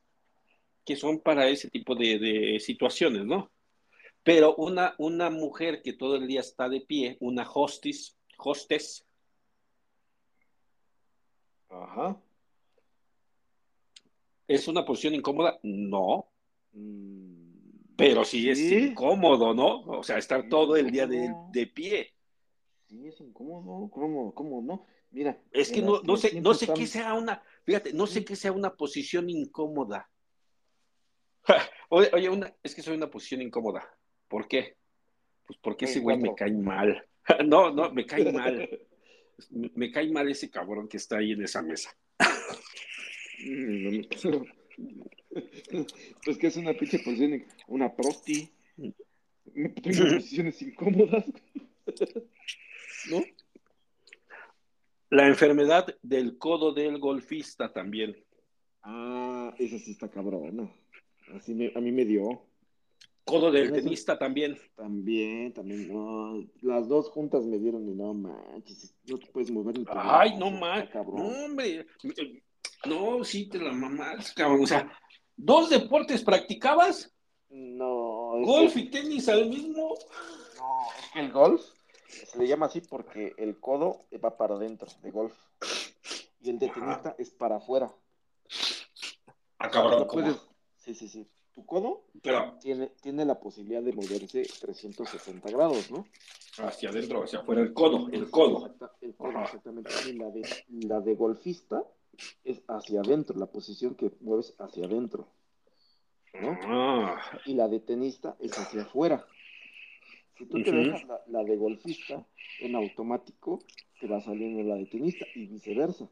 B: que son para ese tipo de, de situaciones, ¿no? Pero una, una mujer que todo el día está de pie, una hostis, hostess.
A: Ajá.
B: ¿Es una posición incómoda? No. Mm, Pero sí, es incómodo, ¿no? O sea, estar todo el día de, pie.
A: Sí, es incómodo. ¿Cómo, cómo no? Mira.
B: Es que no, no sé, no sé qué sea una, fíjate, no sé qué sea una posición incómoda. <laughs> Oye, una, es que soy una posición incómoda. ¿Por qué? Pues porque ese güey me cae mal. <laughs> no, no, me cae mal. <laughs> Me cae mal ese cabrón que está ahí en esa mesa.
A: Pues que es una pinche posición, una prosti. Tengo <laughs> posiciones incómodas. ¿No?
B: La enfermedad del codo del golfista también.
A: Ah, esa sí está cabrón, ¿no? Así me, a mí me dio.
B: Codo del tenista también.
A: También, también, no. Las dos juntas me dieron y no manches, no te puedes mover ni
B: Ay, no manches. No, hombre. No, sí, te la mamás, cabrón. O sea, ¿dos deportes practicabas?
A: No.
B: ¿Golf y tenis al mismo?
A: No, es que el golf se le llama así porque el codo va para adentro de golf y el de tenista es para afuera.
B: Ah, cabrón.
A: Sí, sí, sí. Tu codo tiene, tiene la posibilidad de moverse 360 grados, ¿no?
B: Hacia adentro, hacia afuera, el codo, el codo.
A: el codo, exactamente. la de, la de golfista es hacia adentro, la posición que mueves hacia adentro. ¿no?
B: Ah.
A: Y la de tenista es hacia afuera. Si tú te dejas la, de golfista, en automático te va saliendo la de tenista y viceversa.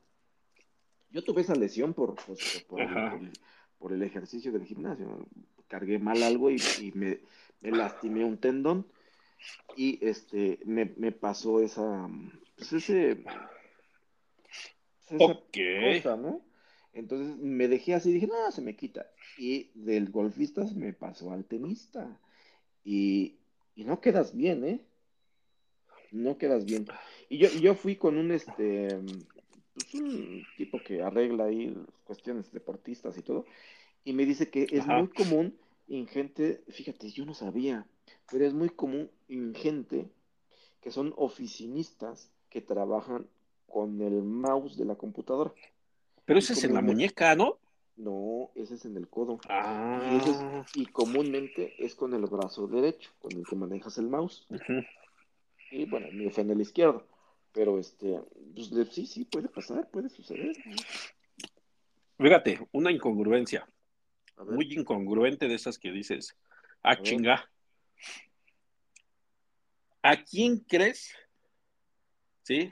A: Yo tuve esa lesión por, pues, por, el, ejercicio del gimnasio. Cargué mal algo y, me, lastimé un tendón y este me, pasó esa pues ese
B: esa
A: ¿no? Entonces me dejé así y dije, no, se me quita. Y del golfista se me pasó al tenista. Y, no quedas bien, ¿eh? No quedas bien. Y yo, yo fui con un, este, pues un tipo que arregla ahí cuestiones deportistas y todo. Y me dice que es muy común en gente, fíjate, yo no sabía, pero es muy común en gente que son oficinistas que trabajan con el mouse de la computadora.
B: Pero ese es en la muñeca, ¿no?
A: No, ese es en el codo.
B: Ah.
A: Y, comúnmente es con el brazo derecho, con el que manejas el mouse. Y bueno, mi fue en el izquierdo. Pero este, pues sí, sí, puede pasar, puede suceder.
B: Fíjate, una incongruencia. muy incongruente de esas que dices, ah, chinga. ¿A quién crees, sí,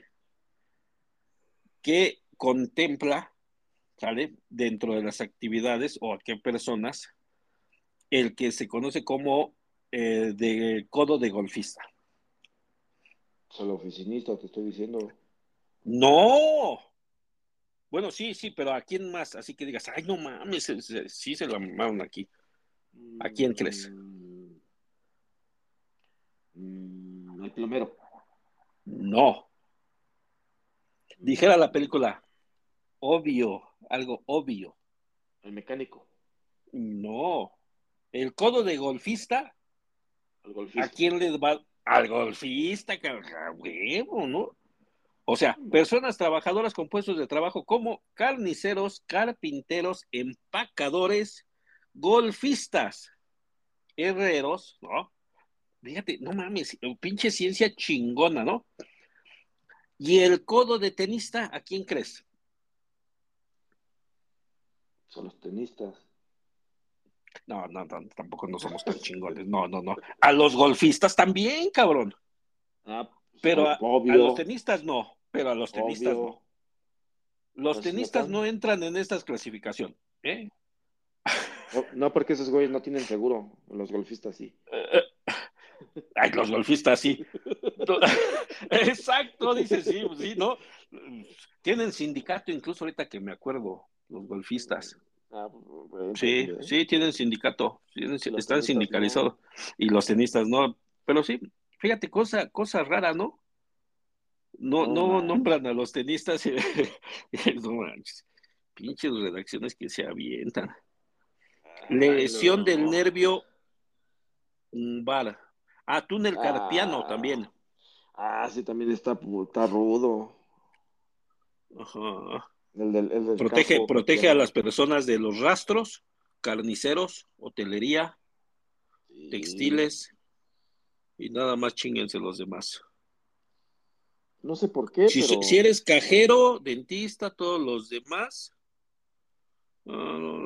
B: que contempla, ¿sale? Dentro de las actividades o a qué personas el que se conoce como eh, de codo de golfista.
A: Solo oficinista, te estoy diciendo.
B: No. Bueno, sí, sí, pero ¿a quién más? Así que digas, ay, no mames, sí se lo mamaron aquí. ¿A quién crees?
A: Mm, el plomero.
B: No. Dijera la película, obvio, algo obvio.
A: El mecánico.
B: No. El codo de golfista.
A: golfista.
B: ¿A quién le va? Al golfista, huevo, ¿no? O sea, personas trabajadoras con puestos de trabajo como carniceros, carpinteros, empacadores, golfistas, herreros, ¿no? Fíjate, no mames, pinche ciencia chingona, ¿no? Y el codo de tenista, ¿a quién crees?
A: Son los tenistas.
B: No, no, no, tampoco no somos tan chingones. No, no, no. A los golfistas también, cabrón.
A: Ah,
B: pero a, los tenistas no, pero a los tenistas no. Los pues tenistas no, entran en esta clasificación, ¿eh?
A: No, porque esos güeyes no tienen seguro, los golfistas sí.
B: Ay, los golfistas sí. <laughs> Exacto, dice sí, sí, ¿no? Tienen sindicato incluso ahorita que me acuerdo, los golfistas. Ah, pues, sí, sí, tienen sindicato, están sindicalizados y los tenistas no, pero sí, fíjate, cosa, cosa rara, ¿no? No, no, nombran a los tenistas y, <laughs> no manches, pinches redacciones que se avientan. Lesión del nervio bar. Ah, túnel carpiano ah. también.
A: Ah, sí, también está, está rudo.
B: Ajá protege protege a las personas de los rastros, carniceros, hotelería, textiles y nada más chinguense los demás.
A: No sé por qué.
B: Si, si eres cajero, dentista, todos los demás. Uh,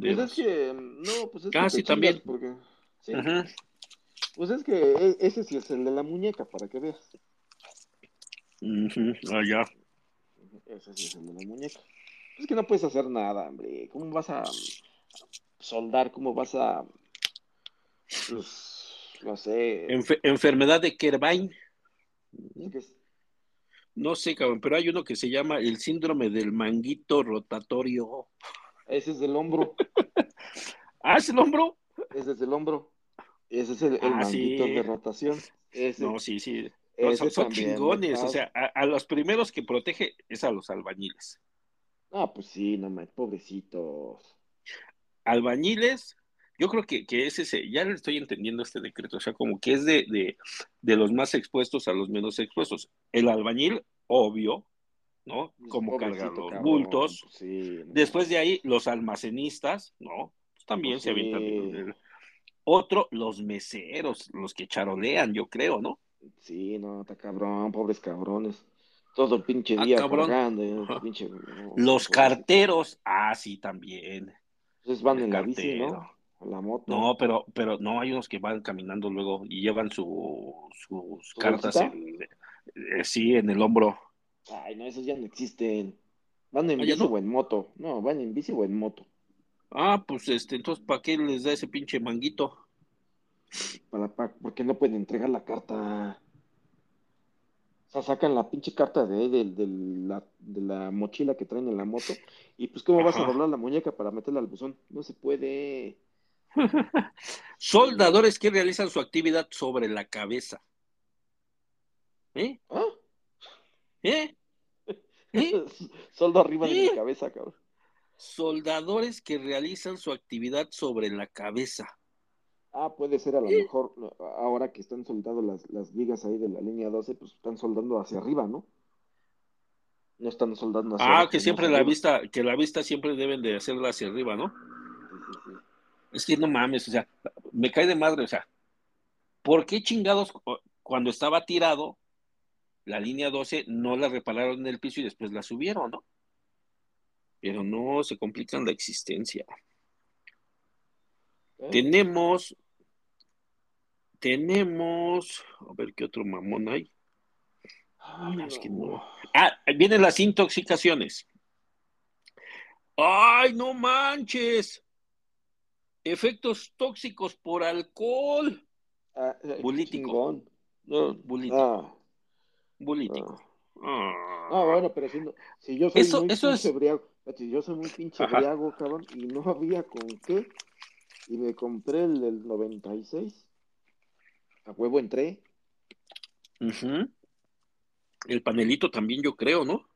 A: Pues es que, no, pues es
B: ah, sí, también.
A: Porque, Pues es que e, ese sí es el de la muñeca, para que veas.
B: Ah, ya.
A: Ese sí es el de la muñeca. Es que no puedes hacer nada, hombre. ¿Cómo vas a soldar? ¿Cómo vas a. Pues, no sé.
B: enfermedad de Kervain. No sé, cabrón, pero hay uno que se llama el síndrome del manguito rotatorio.
A: Ese es el hombro. <laughs>
B: ¿Ah, es el hombro?
A: Ese es el hombro. Ese es el, ah, manguito de rotación.
B: No, sí, sí son, chingones, o sea, a, los primeros que protege es a los albañiles.
A: Ah, pues sí, no me, pobrecitos.
B: Albañiles, yo creo que, que es ese, ya le estoy entendiendo este decreto, o sea, como que es de, de, de los más expuestos a los menos expuestos. El albañil, obvio, ¿no? Como cargar los bultos. Después de ahí, los almacenistas, ¿no? Pues también se avientan. Otro, los meseros, los que charolean, yo creo, ¿no?
A: Sí, no, está cabrón, pobres cabrones. Todo el pinche ah, día cargando. Eh,
B: Los carteros, ah, sí, también.
A: Entonces van en la bici, ¿no? la moto.
B: No, pero, pero no, hay unos que van caminando luego y llevan su, sus cartas, en, eh, sí, en el hombro.
A: Ay, no, esos ya no existen. Van en ah, bici o en moto. No, van en bici o en moto.
B: Ah, pues este, entonces, ¿para qué les da ese pinche manguito?
A: Para, porque no pueden entregar la carta. O sea, sacan la pinche carta de, de, la, de la mochila que traen en la moto. Y pues, ¿cómo vas a doblar la muñeca para meterla al buzón? No se puede. <laughs>
B: Soldadores que realizan su actividad sobre la cabeza. ¿Eh?
A: ¿Ah?
B: ¿Eh? ¿Eh? <laughs>
A: Soldo arriba de mi ¿Eh? cabeza, cabrón.
B: Soldadores que realizan su actividad sobre la cabeza.
A: Ah, puede ser a lo mejor, ahora que están soldando las, las vigas ahí de la línea 12, pues están soldando hacia arriba, ¿no? No están soldando
B: hacia Ah, que siempre la vista, que la vista siempre deben de hacerla hacia arriba, ¿no? Es que no mames, o sea, me cae de madre, o sea, ¿por qué chingados cuando estaba tirado la línea 12 no la repararon en el piso y después la subieron, ¿no? Pero no se complican la existencia.
A: ¿Eh?
B: Tenemos, tenemos, a ver qué otro mamón hay.
A: Ay,
B: Es que
A: no.
B: Ah, vienen las intoxicaciones. ¡Ay, no manches! Efectos tóxicos por alcohol.
A: Ah, eh,
B: Bulítico.
A: No,
B: Bulítico.
A: ah,
B: Bulítico. Ah.
A: Ah, bueno, pero si, no, si yo soy
B: Eso-
A: muy
B: eso es-
A: yo soy muy pinche
B: Ajá.
A: briago, cabrón, y no <laughs> había con qué, y me compré el del 96, a huevo entré.
B: El panelito también yo creo, ¿no?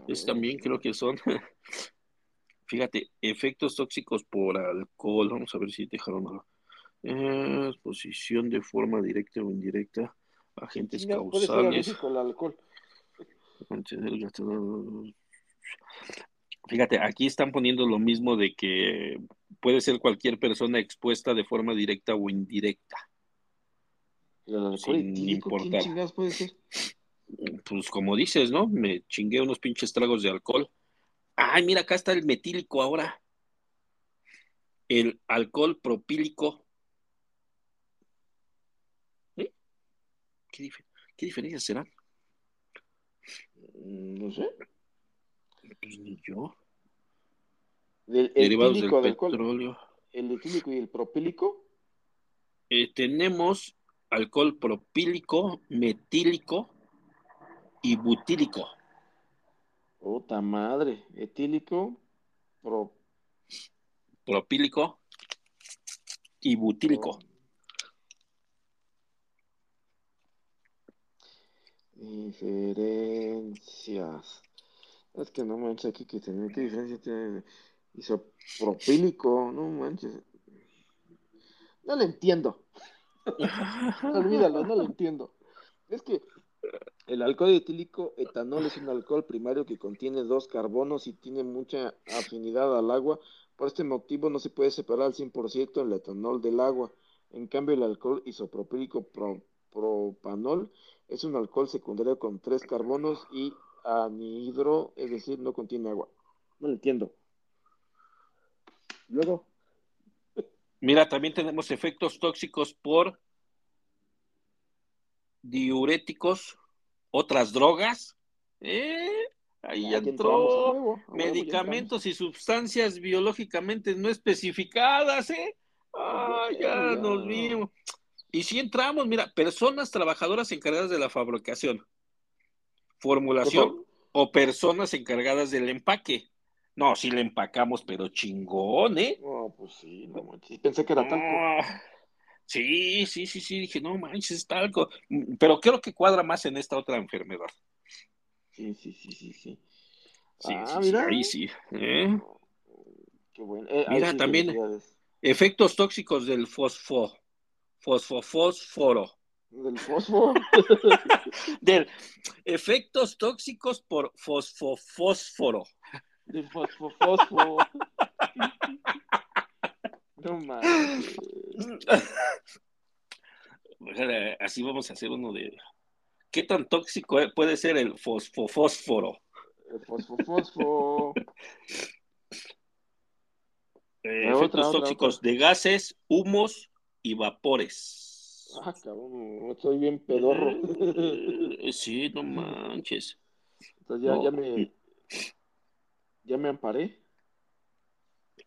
A: A
B: Es también
A: sí.
B: creo que son. <laughs> Fíjate, efectos tóxicos por alcohol. Vamos a ver si dejaron algo. Eh, exposición de forma directa o indirecta. Agentes
A: puede ser
B: causales.
A: al alcohol.
B: Fíjate, aquí están poniendo lo mismo de que puede ser cualquier persona expuesta de forma directa o indirecta. Sin
A: etílico, ¿quién
B: importar.
A: chingados puede ser?
B: Pues como dices, ¿no? Me chingué unos pinches tragos de alcohol. Ay, mira, acá está el metílico ahora. El alcohol propílico. ¿Eh? ¿Qué, dif- qué diferencia será?
A: Mm, No sé.
B: Ni yo.
A: El,
B: Derivados del
A: del alcohol,
B: petróleo.
A: el etílico y el propílico,
B: Eh, tenemos alcohol propílico, metílico y butílico.
A: puta madre, etílico, pro,
B: Propílico y butílico.
A: Diferencias. Es que no manches aquí que tiene qué diferencia isopropílico, no manches. No lo entiendo. <laughs> Olvídalo, no lo entiendo. Es que el alcohol etílico etanol es un alcohol primario que contiene dos carbonos y tiene mucha afinidad al agua. Por este motivo no se puede separar al 100% el etanol del agua. En cambio, el alcohol isopropílico pro- propanol es un alcohol secundario con tres carbonos y anhidro, es decir, no contiene agua. No lo entiendo. Luego,
B: Mira, también tenemos efectos tóxicos por diuréticos, otras drogas. ¿Eh? Ahí ya entró.
A: ya
B: Medicamentos y sustancias biológicamente no especificadas, ¿eh? Ah,
A: ya.
B: nos vimos. Y si entramos, mira, personas trabajadoras encargadas de la fabricación, formulación o personas encargadas del empaque. No, si le empacamos, pero chingón, ¿eh?
A: No, pues sí, no manches. Pensé que era talco.
B: Ah, sí, sí, sí, sí, dije, no manches, es talco. Pero creo que cuadra más en esta otra enfermedad.
A: Sí, sí, sí, sí, sí.
B: Sí,
A: Ah,
B: sí, sí,
A: mira.
B: ahí sí. ¿eh?
A: Qué bueno. Eh,
B: Mira,
A: sí,
B: también-. Efectos tóxicos del fosfo, fosfofósforo.
A: Del fósforo. <laughs>
B: Del efectos tóxicos por fosfofósforo.
A: Del fósforo. fósforo. No mames.
B: Así vamos a hacer uno de. ¿Qué tan tóxico puede ser el fosfofósforo?
A: El fósforo, fósforo.
B: Eh,
A: Otra,
B: efectos
A: otra,
B: tóxicos de gases, humos y vapores.
A: Ah, cabrón, estoy bien pedorro. <laughs>
B: Sí, no manches.
A: Entonces ya,
B: No.
A: ya me. Ya me amparé.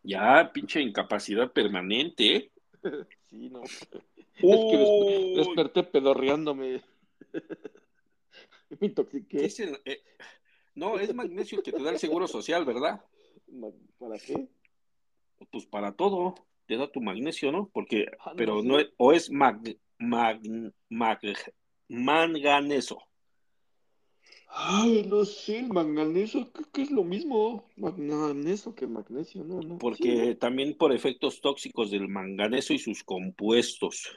B: Ya, pinche incapacidad permanente. ¿eh? <laughs>
A: Sí, no. Es que desperté pedorreándome. <laughs> Me
B: ¿qué
A: intoxiqué.
B: es el- eh, No, es magnesio el que te da el seguro social, ¿verdad?
A: ¿Para qué?
B: Pues para todo te da tu magnesio, ¿no? Porque,
A: Ah, no
B: pero no es, o es mag, mag- manganeso.
A: Ay, no sé, el manganeso, creo que es lo mismo. Manganeso que magnesio, no, no.
B: Porque
A: Sí,
B: también por efectos tóxicos del manganeso y sus compuestos.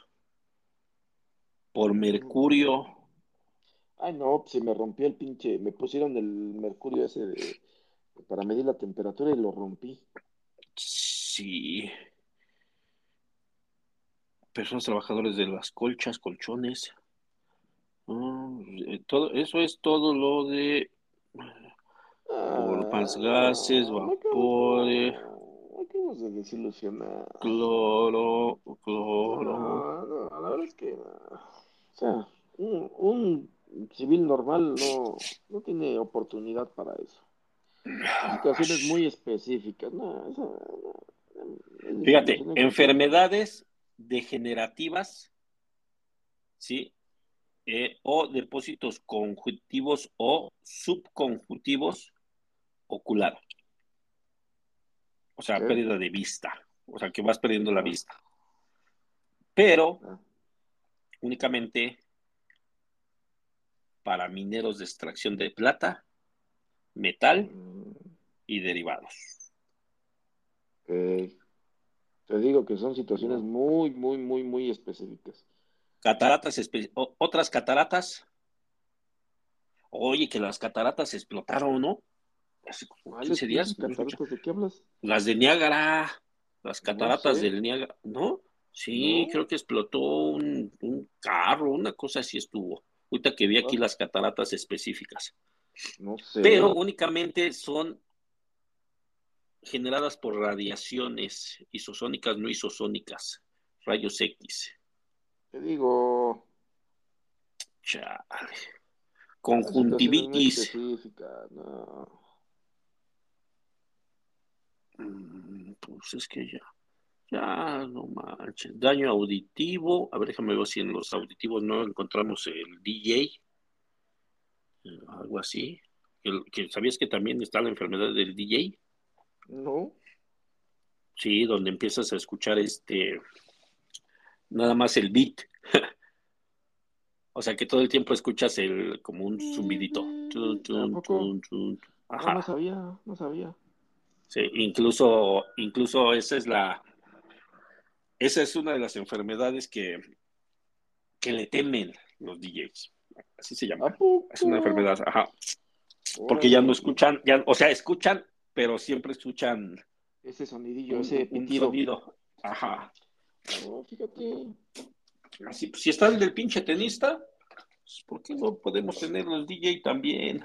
B: Por mercurio.
A: Ay, no, se me rompió el pinche. Me pusieron el mercurio ese de- para medir la temperatura y lo rompí.
B: Sí. Personas trabajadoras de las colchas, colchones. Ah, eh, todo, eso es todo lo de
A: Ah,
B: por Más gases.
A: Acabamos de desilusionar.
B: Cloro, cloro.
A: No, no, la verdad es que. O sea, un, un civil normal no, no tiene oportunidad para eso. Situaciones muy específicas. No, esa, no,
B: Fíjate, enfermedades degenerativas, ¿sí? Eh, o depósitos conjuntivos o subconjuntivos ocular. O sea,
A: ¿Qué?
B: pérdida de vista. O sea, que vas perdiendo la vista. Pero
A: Ah,
B: únicamente para mineros de extracción de plata, metal
A: mm,
B: y derivados.
A: Te digo que son situaciones muy, muy, muy, muy específicas.
B: Cataratas, espe- otras cataratas. Oye, que las cataratas explotaron, ¿no? Hace como
A: ¿Cuáles
B: 15 días.
A: pinches cataratas de qué hablas?
B: Las de Niágara, las
A: No
B: cataratas
A: sé.
B: del Niágara, ¿no? Sí,
A: No.
B: creo que explotó un, un carro, una cosa así estuvo. Ahorita que vi aquí las cataratas específicas.
A: No sé.
B: Pero únicamente son generadas por radiaciones isosónicas, no isosónicas, rayos X.
A: Te digo.
B: Chale. Conjuntivitis.
A: no.
B: Mm, Pues es que ya, ya no manches. Daño auditivo. A ver, déjame ver si en los auditivos no encontramos el DJ. eh, Algo así. El- que, ¿Sabías que también está la enfermedad del DJ?
A: No.
B: Sí, donde empiezas a escuchar este, nada más el beat. <laughs> O sea que todo el tiempo escuchas el, como un zumbidito. Tun, tun,
A: ¿A poco?
B: tun, tun.
A: No,
B: Ajá.
A: no sabía, no sabía.
B: Sí, incluso, incluso esa es la, esa es una de las enfermedades que, que le temen los DJs. Así se
A: ¿A
B: llama. Es una enfermedad, ajá. Porque ya no escuchan, ya, o sea, escuchan, pero siempre escuchan
A: Ese sonidillo,
B: un,
A: ese pitido.
B: sonido. Ajá.
A: No, fíjate.
B: Así, pues, si está el del pinche tenista, pues, ¿por qué no podemos tener los DJ también?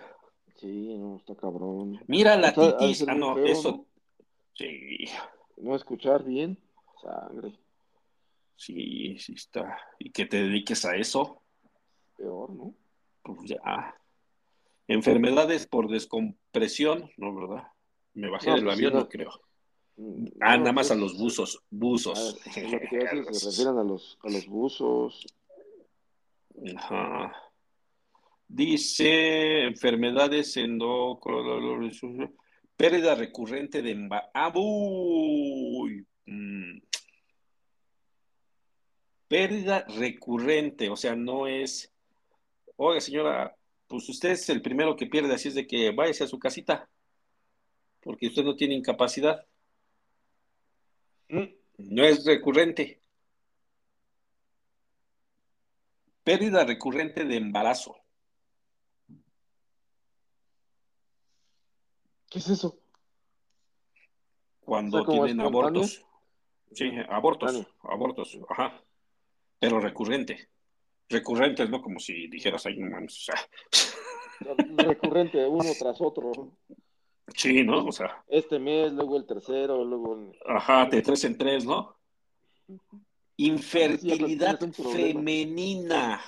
A: Sí, no, está cabrón.
B: Mira la
A: O sea,
B: titis. Ah, no,
A: feo,
B: eso.
A: ¿no?
B: Sí,
A: No escuchar bien. Sangre.
B: sí, sí está. Y que te dediques a eso,
A: Peor, ¿no?
B: pues ya. Enfermedades por descompresión, no, ¿verdad? Me bajé
A: No,
B: del
A: pues
B: avión,
A: no.
B: creo. Ah, nada más a los buzos,
A: ah,
B: buzos.
A: es lo que te iba a decir, se refieren a los, a los buzos.
B: Ajá. Dice enfermedades endo pérdida recurrente de embarazo. Ah. Mm. Pérdida recurrente, o sea, no es. Oiga, señora, pues usted es el primero que pierde, así es de que váyase a su casita, porque usted no tiene incapacidad.
A: Mm,
B: No es recurrente. Pérdida recurrente de embarazo.
A: ¿Qué es eso?
B: Cuando
A: O sea, como
B: tienen abortos. Sí, abortos, abortos, ajá. Pero recurrente. Recurrentes, ¿no? Como si dijeras, ay, no mames, o sea,
A: Recurrente, uno tras otro.
B: Sí, ¿no? O sea,
A: Este mes, luego el tercero, luego el...
B: ajá, de tres en tres, ¿no? Infertilidad femenina.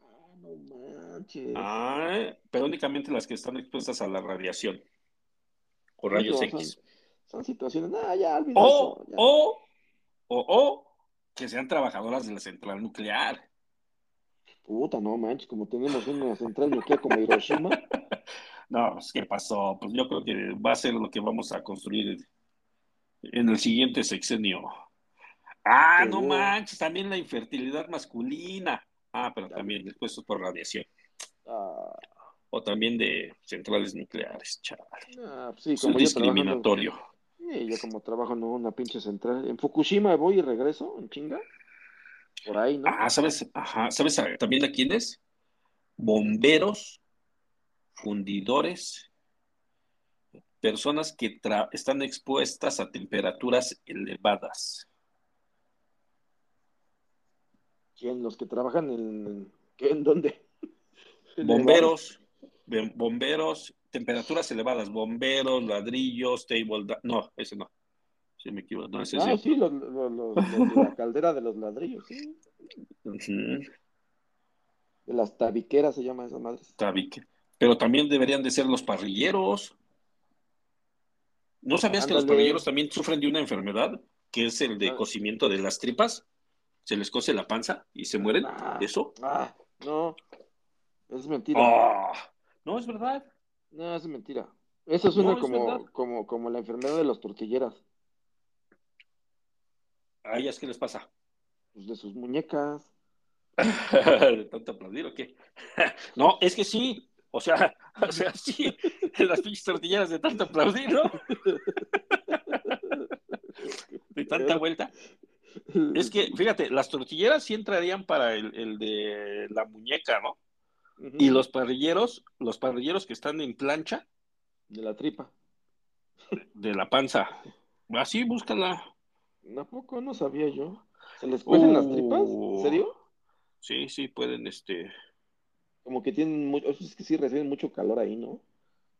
A: Ah, no manches.
B: Ah, pero únicamente las que están expuestas a la radiación o rayos X.
A: Son situaciones, ah, ya,
B: O,
A: eso, ya.
B: o, o, o, que sean trabajadoras de la central nuclear.
A: Puta, no manches, como tenemos una central nuclear como Hiroshima. <laughs>
B: No, pues, ¿qué pasó? Pues yo creo que va a ser lo que vamos a construir en el siguiente sexenio. Ah, no manches, también la infertilidad masculina. Ah, pero también después por radiación.
A: Ah,
B: O también de centrales nucleares, chaval.
A: ah, pues sí,
B: Es
A: como trabajando,
B: discriminatorio.
A: sí, yo como trabajo en una pinche central. En Fukushima voy y regreso, en chinga. Por ahí, ¿no?
B: Ah, ¿sabes? Ajá, ¿sabes también a quiénes? Bomberos, fundidores, personas que están expuestas a temperaturas elevadas.
A: ¿Quién? Los que trabajan en... ¿Qué? ¿En dónde? <laughs>
B: Bomberos, bom- bomberos, temperaturas elevadas, bomberos, ladrillos, table, no, ese no. Sí, me equivoco, no, ese
A: Ah, sí, de la caldera de los ladrillos, sí. De las tabiqueras se llama esa madre.
B: tabique. Pero también deberían de ser los parrilleros. ¿No sabías que los parrilleros también sufren de una enfermedad? Que es el de
A: Ah.
B: cocimiento de las tripas. Se les cose la panza y se mueren.
A: Ah,
B: ¿Eso?
A: Ah, no. Es mentira.
B: Ah, no, es verdad.
A: No, es mentira. Eso suena
B: No,
A: como, como, como la enfermedad de los tortilleras,
B: ¿A ellas qué les pasa?
A: pues de sus muñecas. <laughs>
B: ¿De tanto aplaudir o qué? <laughs> No, es que sí. O sea, <laughs> o sea, sí. Las pinches tortilleras de tanto aplaudir, ¿no? De tanta vuelta. Es que, fíjate, las tortilleras sí entrarían para el, el de la muñeca, ¿no? Y los parrilleros, los parrilleros que están en plancha
A: De la tripa.
B: de la panza. Así, búscala.
A: ¿A poco no sabía yo? ¿Se les cuecen las tripas?
B: Uh.
A: ¿En serio?
B: Sí, sí, pueden, este.
A: Como que tienen mucho, es que sí reciben mucho calor ahí, ¿no?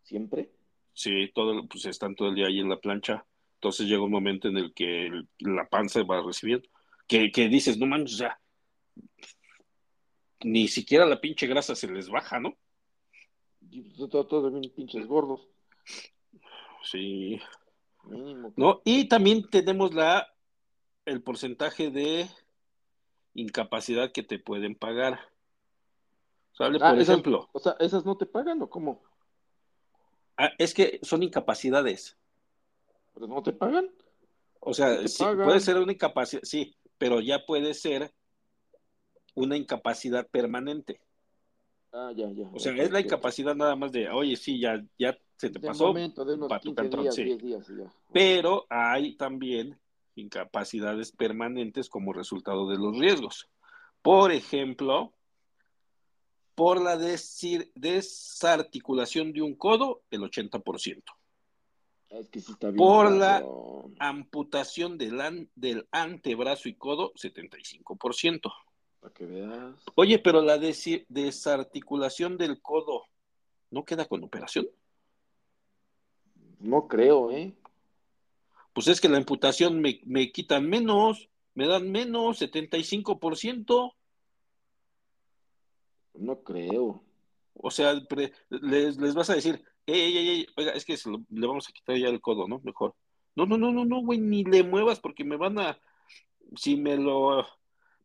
A: Siempre.
B: Sí, todo, pues están todo el día ahí en la plancha. Entonces llega un momento en el que el- la panza va a recibir. Que, que dices, no manches, o sea, ni siquiera la pinche grasa se les baja, ¿no?
A: Y pues, todos, todos bien pinches gordos.
B: Sí.
A: Mínimo.
B: ¿No? Y también tenemos la el porcentaje de incapacidad que te pueden pagar. ¿Sale?
A: Ah,
B: Por
A: esas-
B: ejemplo,
A: O sea, ¿esas no te pagan o cómo?
B: ah, es que son incapacidades.
A: ¿Pero no te pagan?
B: O sea,
A: te
B: sí,
A: pagan.
B: puede ser una incapacidad, sí, pero ya puede ser una incapacidad permanente.
A: Ah, ya, ya.
B: O sea, es la incapacidad nada más de, oye, sí, ya, ya se te
A: De
B: pasó,
A: momento, de unos
B: pa' tu
A: 15
B: cantón,
A: días,
B: sí.
A: 10 días y ya.
B: pero hay también incapacidades permanentes como resultado de los riesgos. Por ejemplo, por la desir- desarticulación de un codo, el 80%.
A: Ah, Es que sí está bien.
B: Por la-. Amputación del, an- del antebrazo y codo, 75%.
A: Para que veas.
B: Oye, pero la desarticulación del codo, ¿no queda con operación?
A: No creo, ¿eh?
B: Pues es que la amputación me, me quitan menos, me dan menos, 75%.
A: No creo.
B: O sea, les, les vas a decir, ey, ey, ey, oiga, es que se lo- le vamos a quitar ya el codo, ¿no? Mejor. No, no, no, no, no, güey, ni le muevas porque me van a, si me lo,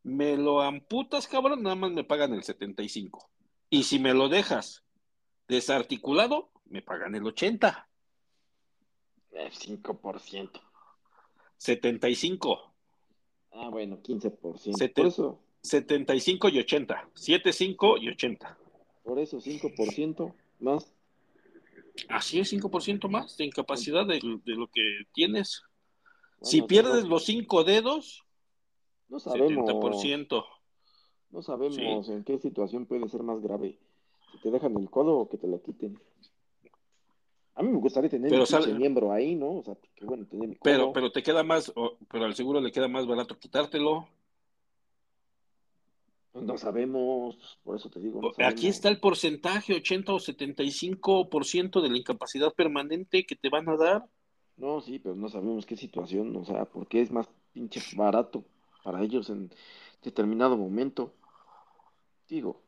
B: me lo amputas, cabrón, nada más me pagan el 75. Y si me lo dejas desarticulado, me pagan el 80,
A: Eh, 5%.
B: 75,
A: Ah, bueno, 15%.
B: Sete-
A: Por eso,
B: 75 y 80, 75 y 80.
A: por eso 5% más.
B: Así es, 5% más de incapacidad de, de lo que tienes.
A: Bueno,
B: Si pierdes los cinco dedos,
A: no sabemos,
B: 70%.
A: no sabemos en qué situación puede ser más grave. Si te dejan el codo o que te lo quiten. A mí me gustaría tener
B: Pero
A: un miembro ahí, ¿no? O sea, qué bueno tener mi codo.
B: Pero, pero te queda más, o- pero al seguro le queda más barato quitártelo.
A: No sabemos, por eso te digo. no
B: Aquí está el porcentaje, 80 o 75% de la incapacidad permanente que te van a dar.
A: No, sí, pero no sabemos qué situación, o sea, porque es más pinche barato para ellos en determinado momento. Digo,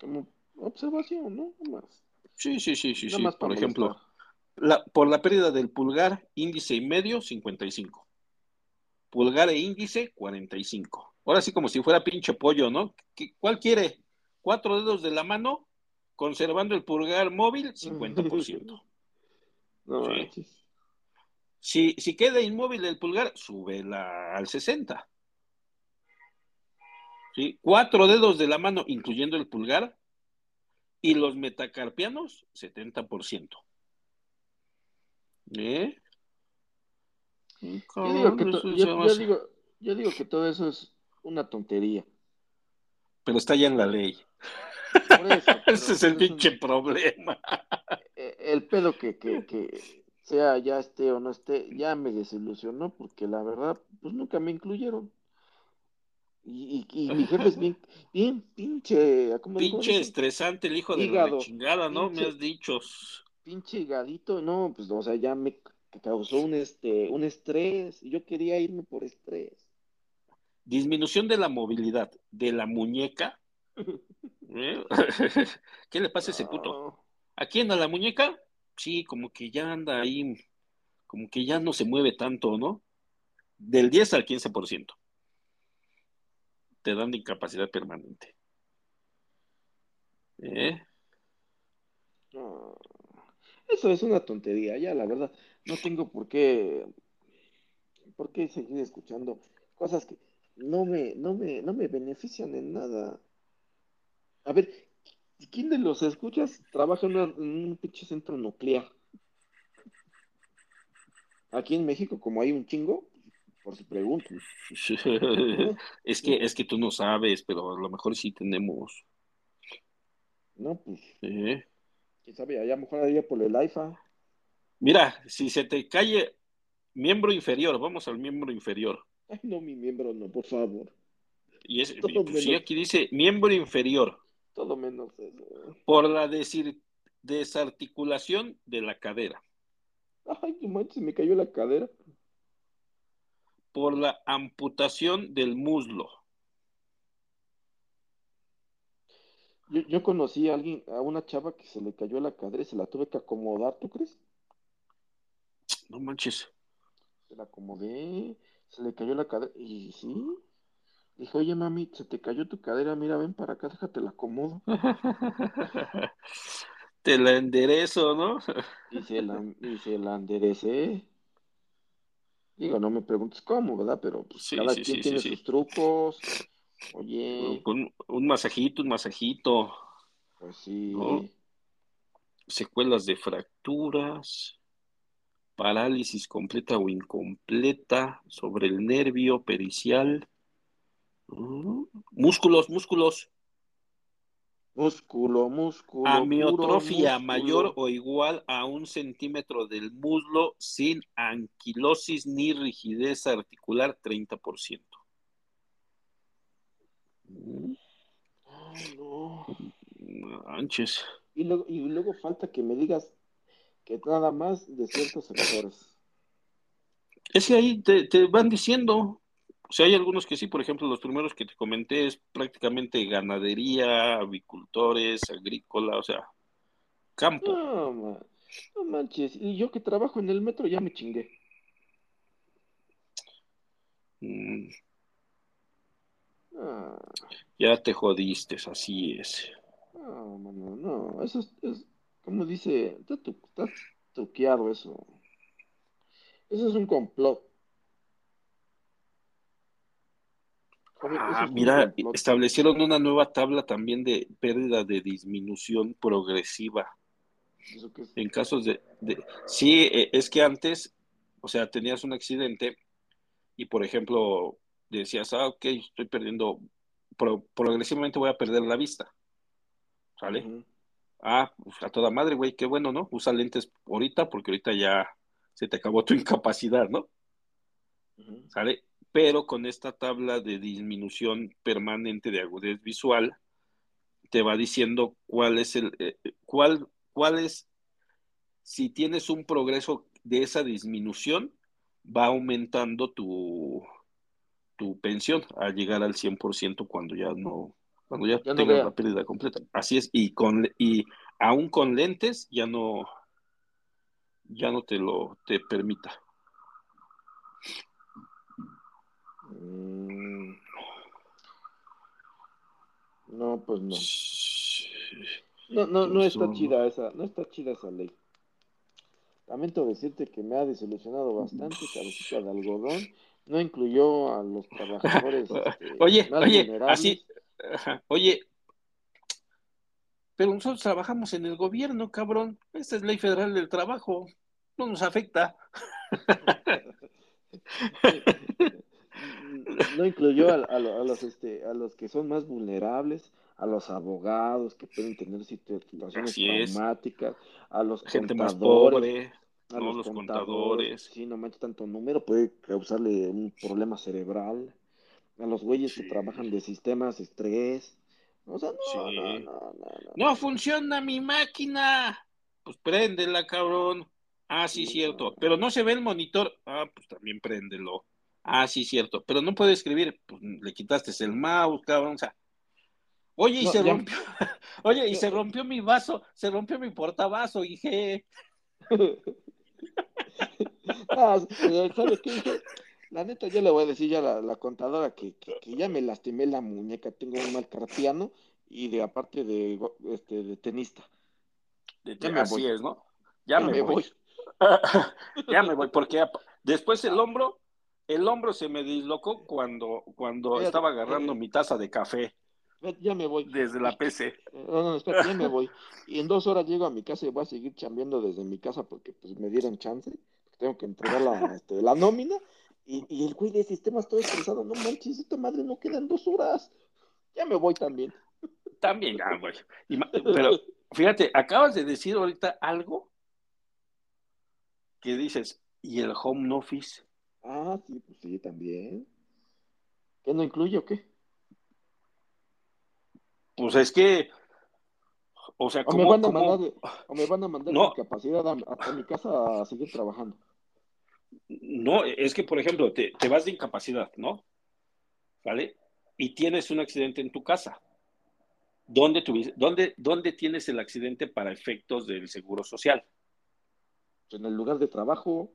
A: como observación, ¿no? Más.
B: Sí, sí, sí, sí,
A: Nada
B: sí.
A: más
B: Por ejemplo, la, por la pérdida del pulgar, índice y medio, 55. Pulgar e índice, 45. Ahora sí, como si fuera pinche pollo, ¿no? ¿Qué- ¿Cuál quiere? Cuatro dedos de la mano, conservando el pulgar móvil, 50%. <laughs>
A: No
B: Sí. Si, si queda inmóvil el pulgar, súbela al 60. ¿Sí? Cuatro dedos de la mano, incluyendo el pulgar, y los metacarpianos, 70%. ¿Eh?
A: Yo digo, que yo, yo digo, yo digo que todo eso es una tontería.
B: Pero está ya en la ley.
A: Por eso, <laughs> pero
B: Ese es el
A: un-
B: pinche problema.
A: eh, el pedo que, que, que sea ya esté o no esté, ya me desilusionó porque la verdad, pues nunca me incluyeron. Y, y, y mi jefe es bien, bien pinche, ¿cómo
B: Pinche estresante el hijo de la chingada, ¿no? Me has dicho.
A: pinche higadito, no, pues, o sea, ya me causó un, este, un estrés. Yo quería irme por estrés.
B: Disminución de la movilidad de la muñeca. ¿Eh? <laughs> ¿Qué le pasa a ese puto? ¿A quién? ¿A la muñeca? Sí, como que ya anda ahí, como que ya no se mueve tanto, ¿no? Del 10 al 15%. Te dan de incapacidad permanente. ¿Eh?
A: Eso es una tontería, ya la verdad. No tengo por qué, por qué seguir escuchando cosas que no me, no me, no me benefician en nada. A ver, ¿quién de los escuchas trabaja en, un pinche centro nuclear? Aquí en México, como hay un chingo, por si preguntan. <laughs>
B: es que, es que tú no sabes, pero a lo mejor sí tenemos.
A: No, pues. ¿Quién sabe? Allá mejor allá por el IFA.
B: Mira, si se te cae miembro inferior, vamos al miembro inferior.
A: Ay, no, mi miembro no, por favor.
B: Y es, pues sí, aquí dice miembro inferior.
A: Todo menos eso.
B: Por la desarticulación de la cadera.
A: Ay, no manches, me cayó la cadera.
B: Por la amputación del muslo.
A: Yo, conocí a alguien, a una chava que se le cayó la cadera y se la tuve que acomodar, ¿tú crees?
B: No manches.
A: Se la acomodé, se le cayó la cadera y sí. Dijo, oye mami, se te cayó tu cadera, mira, ven para acá, déjate la acomodo. <laughs>
B: te la enderezo, ¿no?
A: y, se la, y se la enderecé. Digo, no me preguntes cómo, ¿verdad? Pero pues, cada quien tiene sus trucos. Oye.
B: Con un masajito, un masajito.
A: Pues sí.
B: Secuelas de fracturas, parálisis completa o incompleta sobre el nervio pericial. Mm, músculos, músculos.
A: Músculo, músculo.
B: Amiotrofia mayor o igual a un centímetro del muslo sin anquilosis ni rigidez articular 30%.
A: Ay, no.
B: Manches.
A: Y luego, y luego falta que me digas que nada más de ciertos sectores.
B: Es que ahí te, van diciendo, o sea, hay algunos que sí, por ejemplo, los primeros que te comenté es prácticamente ganadería, avicultores, agrícola, o sea, campo.
A: No, no manches, y yo que trabajo en el metro ya me chingué.
B: Mm, Ah. Ya te jodiste, así es.
A: No, no, no, eso es, como dice, está, tu, truqueado eso. Eso es un complot.
B: Ah, mira, establecieron una nueva tabla también de pérdida de disminución progresiva. En casos de, de, Sí, e, es que antes, o sea, tenías un accidente y, por ejemplo, decías, ah, ok, estoy perdiendo, progresivamente voy a perder la vista. ¿Sale? Ah, pues, a toda madre, güey, qué bueno, ¿no? Usa lentes ahorita porque ahorita ya se te acabó tu <laughs> incapacidad, ¿no? ¿Sale? Pero con esta tabla de disminución permanente de agudez visual, te va diciendo cuál es el, eh, eh, cuál, cuál es, si tienes un progreso de esa disminución, va aumentando tu, tu pensión a llegar al 100% cuando ya no, cuando ya, tengas la pérdida completa. Así es, y con y aún con lentes ya no ya no te lo te permita.
A: Mm. No, pues no. No, no, no está chida esa, no está chida esa ley. Lamento decirte que me ha desilusionado bastante, cabecita de algodón no incluyó a los trabajadores. <laughs> Este,
B: oye, oye, así, <laughs> oye, pero nosotros trabajamos en el gobierno, cabrón. Esta es ley federal del trabajo, no nos afecta. <laughs>
A: no incluyó a, los este, a los que son más vulnerables, a los abogados que pueden tener situaciones traumáticas, a los
B: gente más pobre a los, contadores.
A: Sí, no manches tanto número, puede causarle un problema cerebral. A los güeyes que trabajan de sistemas estrés. O sea, no, no, no, no,
B: no. funciona mi máquina. Pues préndela, cabrón. Ah, sí, cierto. Pero no se ve el monitor. Ah, pues también préndelo. Ah, sí, cierto. Pero no puede escribir. Pues le quitaste el mouse, cabrón. O sea. Oye, y se rompió. <laughs> Oye, y <laughs> se rompió mi vaso. Se rompió mi portavaso, dije. <laughs>
A: ah, ¿Sabes qué? La neta, yo le voy a decir ya a la, contadora que, ya me lastimé la muñeca. Tengo un mal carpiano y de aparte de, este, de tenista.
B: De Así es, ¿no? Ya, me, voy. <laughs> ya me voy, porque después el hombro, el hombro se me dislocó cuando, cuando estaba agarrando mi taza de café.
A: Ya me voy.
B: Desde la PC.
A: No, no, espera, ya me voy. Y en dos horas llego a mi casa y voy a seguir chambeando desde mi casa porque pues me dieron chance. Tengo que entregar la, este, la nómina. Y, y, el güey de sistemas todo estresado. No manches, esta madre no quedan dos horas. Ya me voy también.
B: También, ah, güey. <laughs> pero fíjate, acabas de decir ahorita algo ¿Qué dices, ¿y el home office?
A: Ah, sí, pues sí, también. ¿Qué no incluye o qué?
B: Pues es que, o sea,
A: como, me van a mandar, o me van a mandar no. capacidad a, mi casa a seguir trabajando.
B: No, es que, por ejemplo, te, vas de incapacidad, ¿no? ¿Vale? Y tienes un accidente en tu casa. ¿Dónde, dónde, ¿Dónde tienes el accidente para efectos del seguro social?
A: en el lugar de trabajo.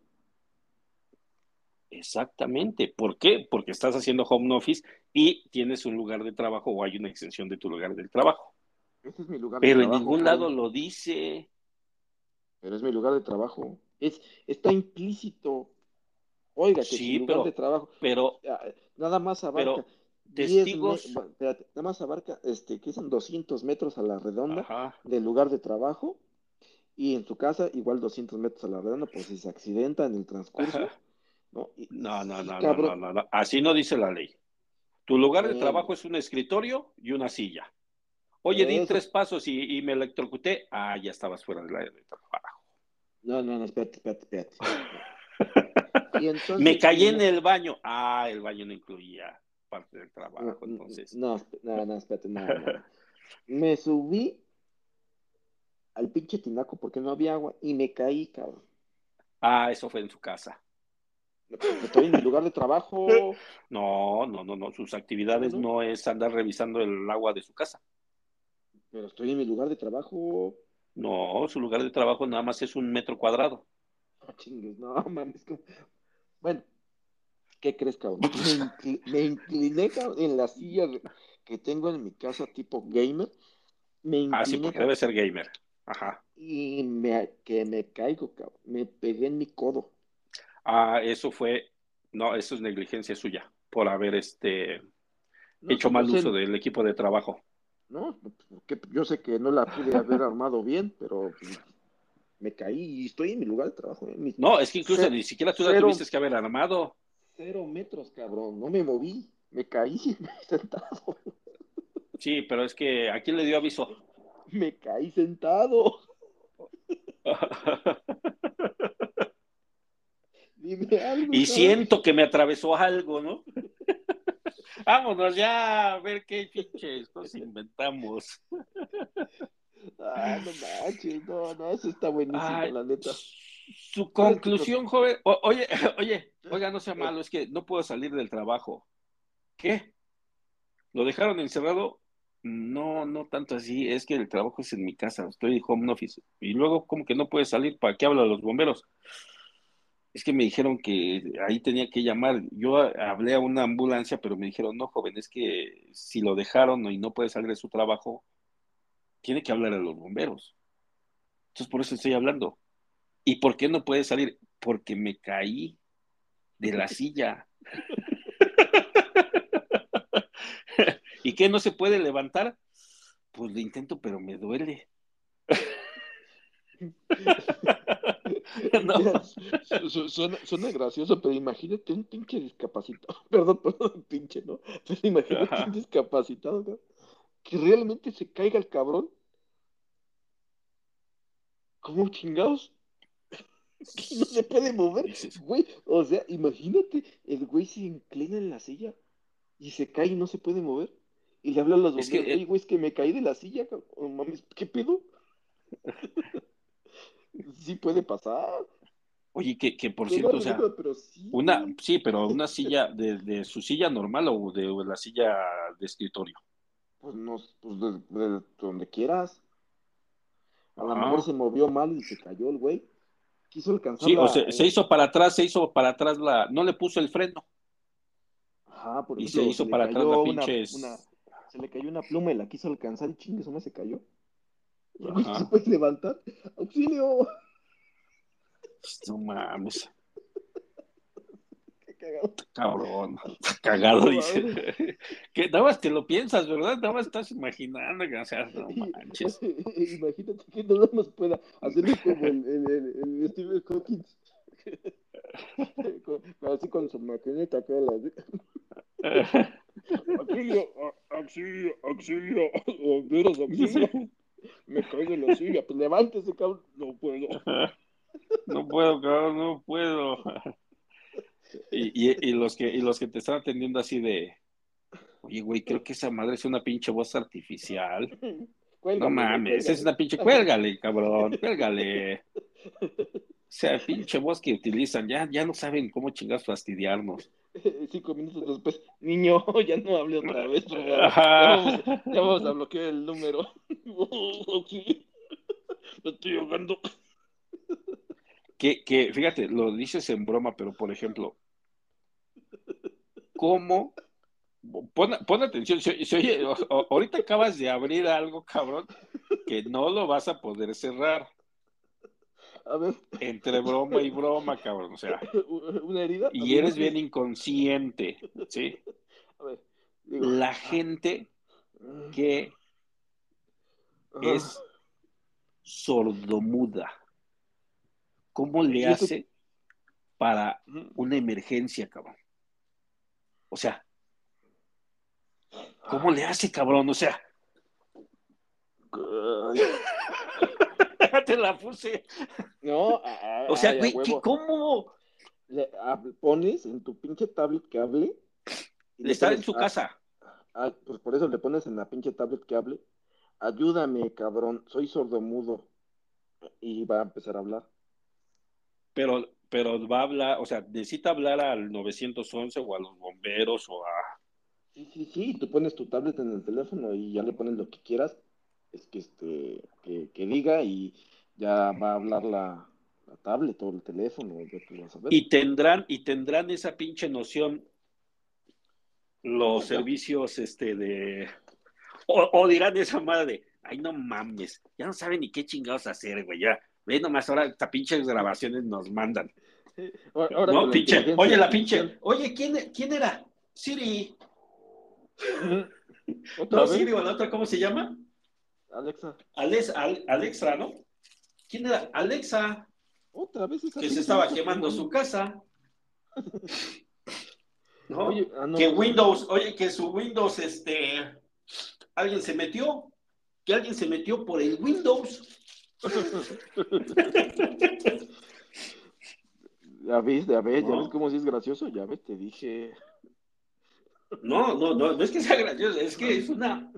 B: Exactamente. ¿Por qué? Porque estás haciendo home office y tienes un lugar de trabajo o hay una extensión de tu lugar de trabajo.
A: Ese es mi lugar
B: Pero en ningún lado lo dice.
A: Pero es mi lugar de trabajo. Es, está implícito. Oiga, que sí, lugar de trabajo.
B: Pero
A: nada más abarca.
B: testigos.
A: nada más abarca, este, que son 200 metros a la redonda del lugar de trabajo y en su casa igual 200 metros a la redonda por si se accidenta en el transcurso.
B: ¿no? no, no, no, no, no, no, así no dice la ley. Tu lugar de trabajo es un escritorio y una silla. Oye, di tres pasos y, me electrocuté. Ah, ya estabas fuera del de trabajo.
A: No, no, no, espérate, espérate, espérate. <laughs>
B: me caí en el baño. Ah, el baño no incluía parte del trabajo, entonces.
A: No, no, no, espérate, no, no. Me subí al pinche tinaco porque no había agua y me caí, cabrón.
B: Ah, eso fue en su casa.
A: Estoy en mi lugar de trabajo. <laughs>
B: No, no, no, no. Sus actividades no, es andar revisando el agua de su casa.
A: Pero estoy en mi lugar de trabajo.
B: No, su lugar de trabajo nada más es un metro cuadrado.
A: Ah, chingues, no <laughs> mames. Bueno, ¿qué crees, cabrón? <laughs> Me, incliné, en la silla que tengo en mi casa tipo gamer.
B: Me ah, sí, porque debe ser gamer.
A: Ajá. Y me, que me caigo, cabrón. Me pegué en mi codo.
B: Ah, eso fue, no, eso es negligencia suya, por haber este hecho mal uso del equipo de trabajo.
A: No, porque yo sé que no la pude haber armado bien, pero me caí y estoy en mi lugar de trabajo. ¿eh?
B: no, es que incluso ni siquiera tú la tuviste que haber armado.
A: Cero metros, cabrón, no me moví, me caí <laughs> sentado.
B: Sí, pero es que ¿a quién le dio aviso?
A: me caí sentado. <laughs>
B: y siento que me atravesó algo, ¿no? <laughs> Vámonos ya a ver qué pinches nos inventamos.
A: Ah, no manches, no, no, eso está buenísimo, la neta.
B: Su conclusión, joven. oye, <laughs> oye, oiga, no sea malo, es que no puedo salir del trabajo. ¿Qué? ¿Lo dejaron encerrado? No, no tanto así, es que el trabajo es en mi casa, estoy en home office. Y luego, como que no puede salir, ¿para qué hablan los bomberos? Es que me dijeron que ahí tenía que llamar. Yo hablé a una ambulancia, pero me dijeron, no, joven, es que si lo dejaron y no puede salir de su trabajo, tiene que hablar a los bomberos. Entonces, por eso estoy hablando. ¿Y por qué no puede salir? Porque me caí de la silla. <laughs> ¿Y qué no se puede levantar? Pues lo intento, pero me duele. <laughs>
A: suena, gracioso, pero imagínate un pinche discapacitado. <laughs> Perdón, perdón, pinche, ¿no? Pero imagínate un discapacitado, ¿no? Que realmente se caiga el cabrón. ¿Cómo chingados? <laughs> no se puede mover, güey. O sea, imagínate, el güey se inclina en la silla y se cae y no se puede mover. Y le habla a los bomberos, es que, güey, es que me caí de la silla, oh, mames, ¿qué pedo? <laughs> Sí puede pasar.
B: Oye, que, que por cierto, o sea,
A: pero sí.
B: una, sí, pero una silla de, de su silla normal o de la silla de escritorio.
A: Pues no, pues de, de donde quieras. A lo mejor se movió mal y se cayó el güey. Quiso alcanzar
B: Sí,
A: la-
B: o se, se hizo para atrás, se hizo para atrás la, no le puso el freno.
A: Ajá, por
B: y
A: ejemplo,
B: se hizo para atrás la
A: una- se le cayó una pluma y la quiso alcanzar y chingue, eso no se cayó. Y
B: Ajá.
A: se puede levantar. ¡Auxilio!
B: No mames,
A: Qué cagado.
B: cabrón, cagado, dice. Que nada más te lo piensas, ¿verdad? Nada más estás imaginando, que, o sea, no <laughs> manches.
A: Imagínate que nada más pueda hacerlo como el, el, el, Hawking. Con- Así con su maquinita acá. La... <laughs> Auxilio, auxilio, auxilio, auxilio. Me caigo en la silla, pues levántese, cabrón. No puedo. <laughs>
B: No puedo, cabrón, no puedo. Y, y, y los que, y los que te están atendiendo así de, oye, güey, creo que esa madre es una pinche voz artificial. <laughs> No mames,
A: cuélgame.
B: es una pinche, cuélgale, cabrón, cuélgale. <laughs> O sea, pinche voz que utilizan, ya, ya no saben cómo chingas fastidiarnos. <laughs>
A: Cinco minutos después, niño, <laughs> ya no hable otra vez. <laughs> Ya vamos, ya vamos a bloquear el número. Estoy ahogando.
B: Que, que, fíjate, lo dices en broma, pero por ejemplo, ¿cómo? Pon, pon atención, o- o- ahorita acabas de abrir algo, cabrón, que no lo vas a poder cerrar.
A: A ver,
B: Entre broma y broma, cabrón, o sea, <laughs>
A: una herida.
B: y eres bien inconsciente, ¿sí?
A: A ver, digo,
B: La gente que
A: ajá.
B: es sordomuda, ¿cómo le hace para una emergencia, cabrón? O sea, ¿cómo le hace, cabrón? O sea, <laughs> te la puse.
A: No,
B: O sea, güey, ¿qué-
A: huevo.
B: ¿cómo?
A: Le pones en tu pinche tablet que hable. le
B: Está en su
A: ah,
B: casa.
A: Ah, pues por eso le pones en la pinche tablet que hable. Ayúdame, cabrón, soy sordomudo. Y va a empezar a hablar.
B: Pero, pero va a hablar, o sea, necesita hablar al 911 o a los bomberos o a...
A: Sí, sí, sí, tú pones tu tablet en el teléfono y ya le pones lo que quieras. Es que este, que, que diga y ya va a hablar la, la tablet o el teléfono, ya tú vas a ver.
B: Y tendrán, y tendrán esa pinche noción los servicios este de o, o dirán esa madre, ay no mames, ya no saben ni qué chingados hacer, güey, ya. Ve nomás ahora estas pinches grabaciones nos mandan.
A: Ahora-
B: no, pinche, oye la pinche, oye, ¿quién, quién era? Siri. <laughs>
A: ¿Otra
B: No,
A: vez?
B: Siri o la otra, ¿cómo se llama?
A: Alexa,
B: Alex, Al- Alexa, ¿no? ¿Quién era? Alexa,
A: otra vez esa
B: que se estaba quemando su casa. <laughs> ¿No?
A: Oye, ah, no,
B: que
A: no,
B: Windows, oye, que su Windows, este, alguien se metió, que alguien se metió por el Windows. <laughs>
A: Ya ves, ya ves, ya ves cómo si es gracioso, ya ves, te dije.
B: No, no, no, no es que sea gracioso, es que es una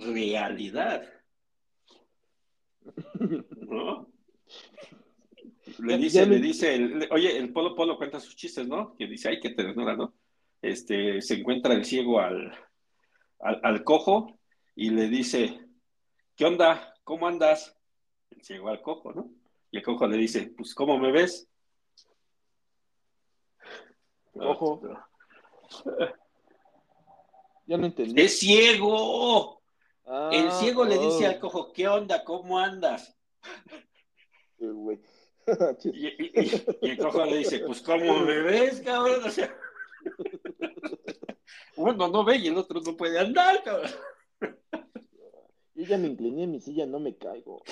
B: realidad, ¿no? Le dice, le dice, le- oye, el Polo Polo cuenta sus chistes, ¿no? Que dice, ay, qué ternura, ¿no? Este, se encuentra el ciego al, al, al cojo y le dice, ¿qué onda? ¿Cómo andas? El ciego al cojo, ¿no? Y el cojo le dice, pues, ¿cómo me ves?
A: Ojo. Ya no entendí.
B: ¡Es ciego!
A: Ah,
B: El ciego le dice
A: oh,
B: al cojo, ¿qué onda? ¿Cómo andas? <laughs> Y, y- y- el cojo le dice, pues, ¿cómo me ves, cabrón? O sea, <laughs> uno no ve y el otro no puede andar, cabrón.
A: Yo ya me incliné en mi silla, no me caigo.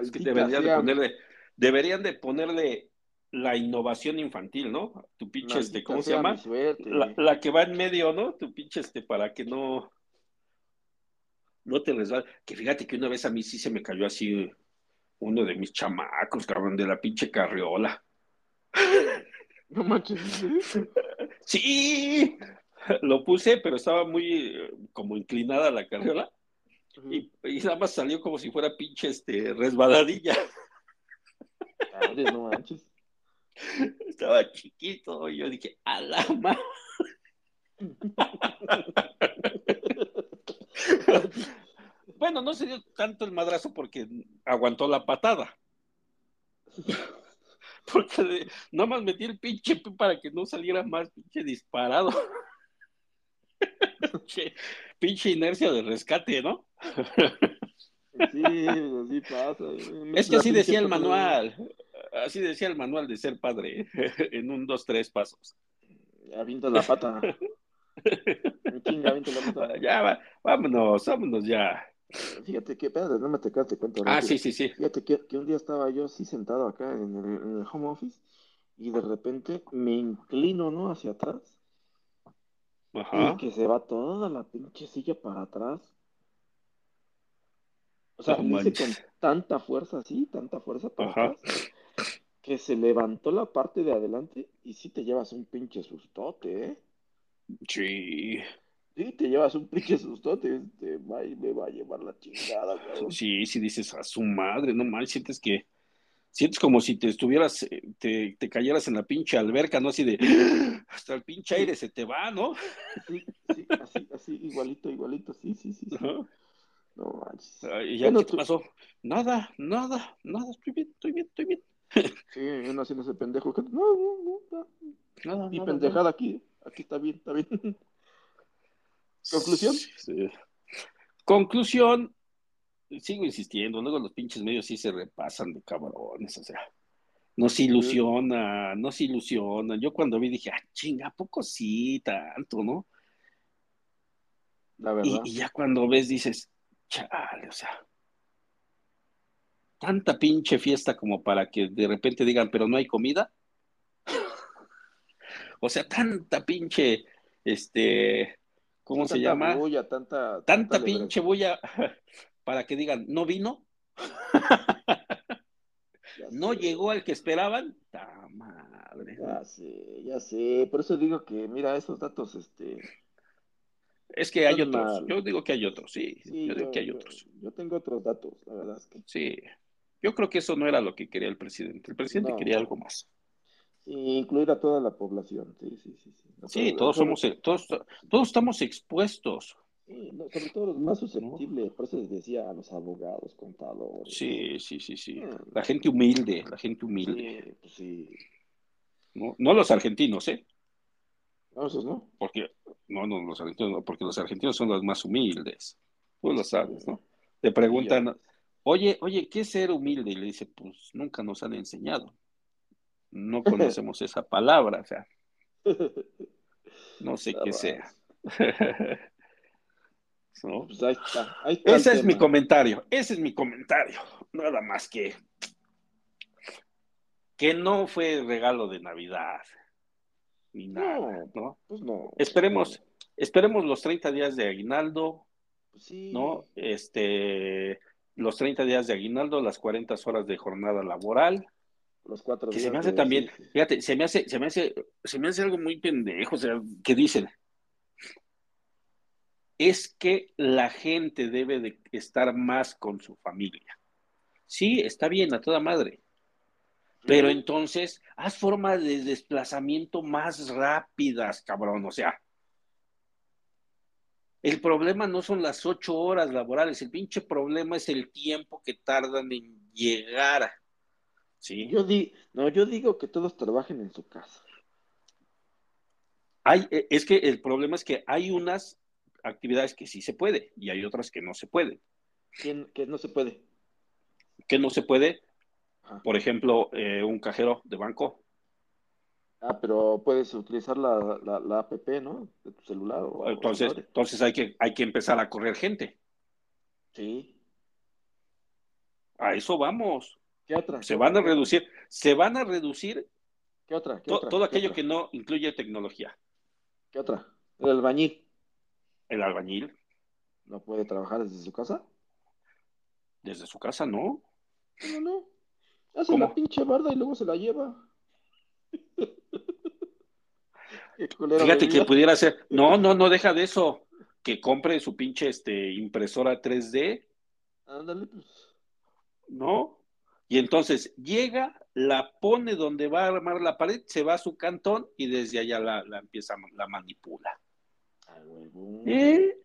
B: Es que deberían de ponerle, deberían de ponerle la innovación infantil, ¿no? Tu pinche, este, ¿cómo se llama?
A: suerte.
B: La, la que va en medio, ¿no? Tu pinche, este, para que no, no te resbale. Que fíjate que una vez a mí sí se me cayó así uno de mis chamacos, cabrón, de la pinche carriola. <laughs>
A: No manches.
B: Sí, lo puse, pero estaba muy eh, como inclinada la carriola. y, y, nada más salió como si fuera pinche este, resbaladilla.
A: Madre, no manches.
B: Estaba chiquito y yo dije, a la madre. <laughs> <laughs> bueno, no se dio tanto el madrazo porque aguantó la patada. <laughs> Porque nomás metí el pinche para que no saliera más pinche disparado. <laughs> pinche, inercia de rescate, ¿no?
A: Sí, así pasa.
B: Es que así decía el manual. Así decía el manual de ser padre. En un, dos, tres pasos.
A: Avienta la pata. Chinga, la. <laughs>
B: Ya, vámonos, vámonos ya.
A: Fíjate que, espérate, no me te te cuento.
B: Ah, sí, sí, sí.
A: Fíjate que, un día estaba yo así sentado acá en el, home office y de repente me inclino, ¿no? Hacia atrás. Ajá. Y que se va toda la pinche silla para atrás. O sea, hice con tanta fuerza así, tanta fuerza para atrás, que se levantó la parte de adelante y sí te llevas un pinche sustote, ¿eh?
B: Sí.
A: Sí, te llevas un pinche sustote, este, va y me va a llevar la chingada, cabrón.
B: Sí, sí dices a su madre, no mal, sientes que, sientes como si te estuvieras, eh, te, te cayeras en la pinche alberca, ¿no? Así de, <gasps> hasta el pinche aire se te va, ¿no?
A: Sí, sí, así, así, igualito, igualito, sí, sí, sí. No manches.
B: ¿Y ya qué te pasó? Nada, nada, nada, estoy bien, estoy bien, estoy bien. <laughs>
A: Sí, uno haciendo ese pendejo. No, no, no, nada. Mi pendejada aquí, aquí está bien, está bien. <laughs> ¿Conclusión?
B: Conclusión, sigo insistiendo, luego los pinches medios sí se repasan de cabrones, o sea, no se ilusiona, no se ilusiona. Yo cuando vi dije, ah, chinga, poco sí, tanto, ¿no?
A: La verdad.
B: Y, ya cuando ves dices, chale, o sea, tanta pinche fiesta como para que de repente digan, pero no hay comida. O sea, tanta pinche, este, ¿cómo se llama?
A: Bulla, tanta,
B: tanta, pinche bulla <laughs> para que digan, ¿no vino? <laughs> no llegó al que esperaban. ¡Ta madre!
A: Ya sé, ya sé. Por eso digo que, mira, esos datos, este.
B: Es que hay otros. Yo digo que hay otros, sí. yo, digo que hay otros.
A: Yo tengo otros datos, la verdad es que.
B: Sí. Yo creo que eso no era lo que quería el presidente. El presidente quería algo más.
A: Incluir a toda la población, sí, sí, sí.
B: Sí, todos somos, todos, todos estamos expuestos.
A: Sí, sobre todo los más susceptibles, por eso les decía a los abogados, contadores.
B: Sí, sí, sí, sí. Mm. La gente humilde, la gente humilde.
A: Sí,
B: pues No, los argentinos, ¿eh?
A: No, esos no.
B: Porque, no, no, los argentinos no, porque los argentinos son los más humildes. Tú lo sabes, ¿no? Te preguntan, oye, oye, ¿qué es ser humilde? Y le dice, pues nunca nos han enseñado. No conocemos esa palabra, o sea. No sé <laughs> qué sea. <laughs>
A: Pues
B: ese es mi comentario, ese es mi comentario. Nada más que que no fue regalo de Navidad ni nada, ¿no?
A: Pues no.
B: Esperemos, esperemos los 30 días de aguinaldo,
A: pues sí.
B: ¿no? Este, los 30 días de aguinaldo, las 40 horas de jornada laboral,
A: los cuatro
B: que se me hace también, fíjate, se me hace, se me hace, se me hace algo muy pendejo, o sea, que dicen, es que la gente debe de estar más con su familia. Sí, está bien, a toda madre. Pero entonces, haz formas de desplazamiento más rápidas, cabrón. O sea, el problema no son las ocho horas laborales, el pinche problema es el tiempo que tardan en llegar Sí.
A: Yo di, no, yo digo que todos trabajen en su casa.
B: Hay, e, es que el problema es que hay unas actividades que sí se puede y hay otras que no se pueden.
A: ¿Quién, que no se puede?
B: Que no se puede, por ejemplo, eh, un cajero de banco.
A: Ah, pero puedes utilizar la, la, app, ¿no? De tu celular.
B: entonces, entonces hay que, hay que empezar a correr gente.
A: Sí.
B: A eso vamos.
A: ¿Qué otra?
B: Se van a reducir, se van a reducir
A: ¿Qué otra?
B: todo aquello que no incluye tecnología.
A: ¿Qué otra? El albañil.
B: El albañil.
A: ¿No puede trabajar desde su casa?
B: Desde su casa, no.
A: No, no. Hace la pinche barda y luego se la lleva. <laughs>
B: Fíjate que pudiera ser. No, no, no deja de eso. que compre su pinche este, impresora 3D.
A: Ándale, pues.
B: ¿No? Y entonces llega, la pone donde va a armar la pared, se va a su cantón y desde allá la, la empieza, la manipula. ¿Eh?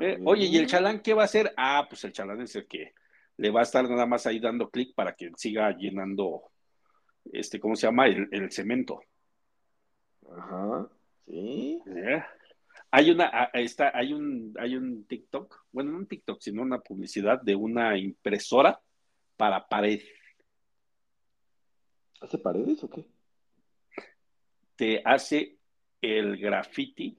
B: ¿Eh? Oye, ¿y el chalán qué va a hacer? Ah, pues el chalán es el que le va a estar nada más ahí dando clic para que siga llenando, este, ¿cómo se llama? El, cemento.
A: Ajá, sí.
B: ¿Eh? Hay una, ah, está, hay un, hay un TikTok, bueno, no un TikTok, sino una publicidad de una impresora para pared.
A: ¿Hace paredes o qué?
B: Te hace el graffiti,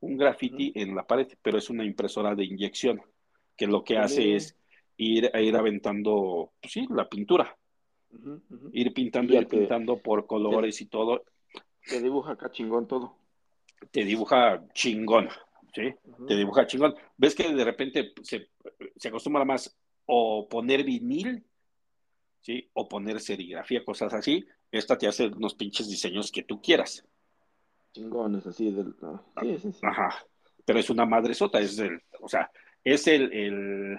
B: un graffiti en la pared, pero es una impresora de inyección, que lo que hace es ir, ir aventando, pues sí, la pintura. Ir pintando y ir pintando por colores y todo.
A: Te dibuja acá chingón todo.
B: Te dibuja chingón, ¿sí? Te dibuja chingón. ¿Ves que de repente se, se acostumbra más o poner vinil, ¿sí? O poner serigrafía, cosas así. Esta te hace unos pinches diseños que tú quieras.
A: Chingones, así del.
B: Ajá. Pero es una madre sota, es el, o sea, es el,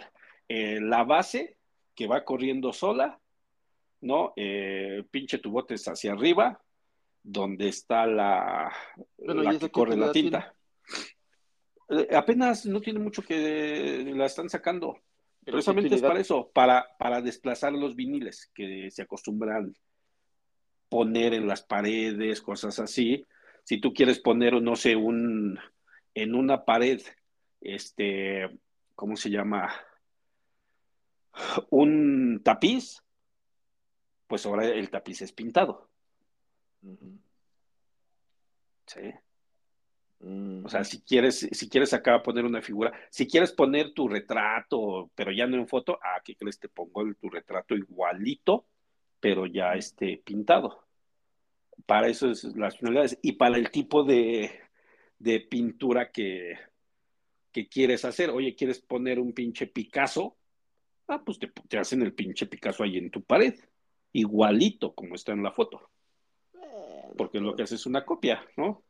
B: el, la base que va corriendo sola, ¿no? Eh, pinche tu bote hacia arriba, donde está la, la que corre la tinta. Eh, apenas no tiene mucho que la están sacando. Precisamente es para eso, para, para desplazar los viniles que se acostumbran poner en las paredes, cosas así. Si tú quieres poner, no sé, un en una pared, este, ¿cómo se llama? Un tapiz, pues ahora el tapiz es pintado. Sí. O sea, si quieres, si quieres acá poner una figura, si quieres poner tu retrato, pero ya no en foto, ah, ¿qué crees? Te pongo tu retrato igualito, pero ya esté pintado. Para eso es las finalidades. Y para el tipo de, pintura que, que, quieres hacer. Oye, ¿quieres poner un pinche Picasso? Ah, pues te, te hacen el pinche Picasso ahí en tu pared. Igualito como está en la foto. Porque lo que hace es una copia, ¿no?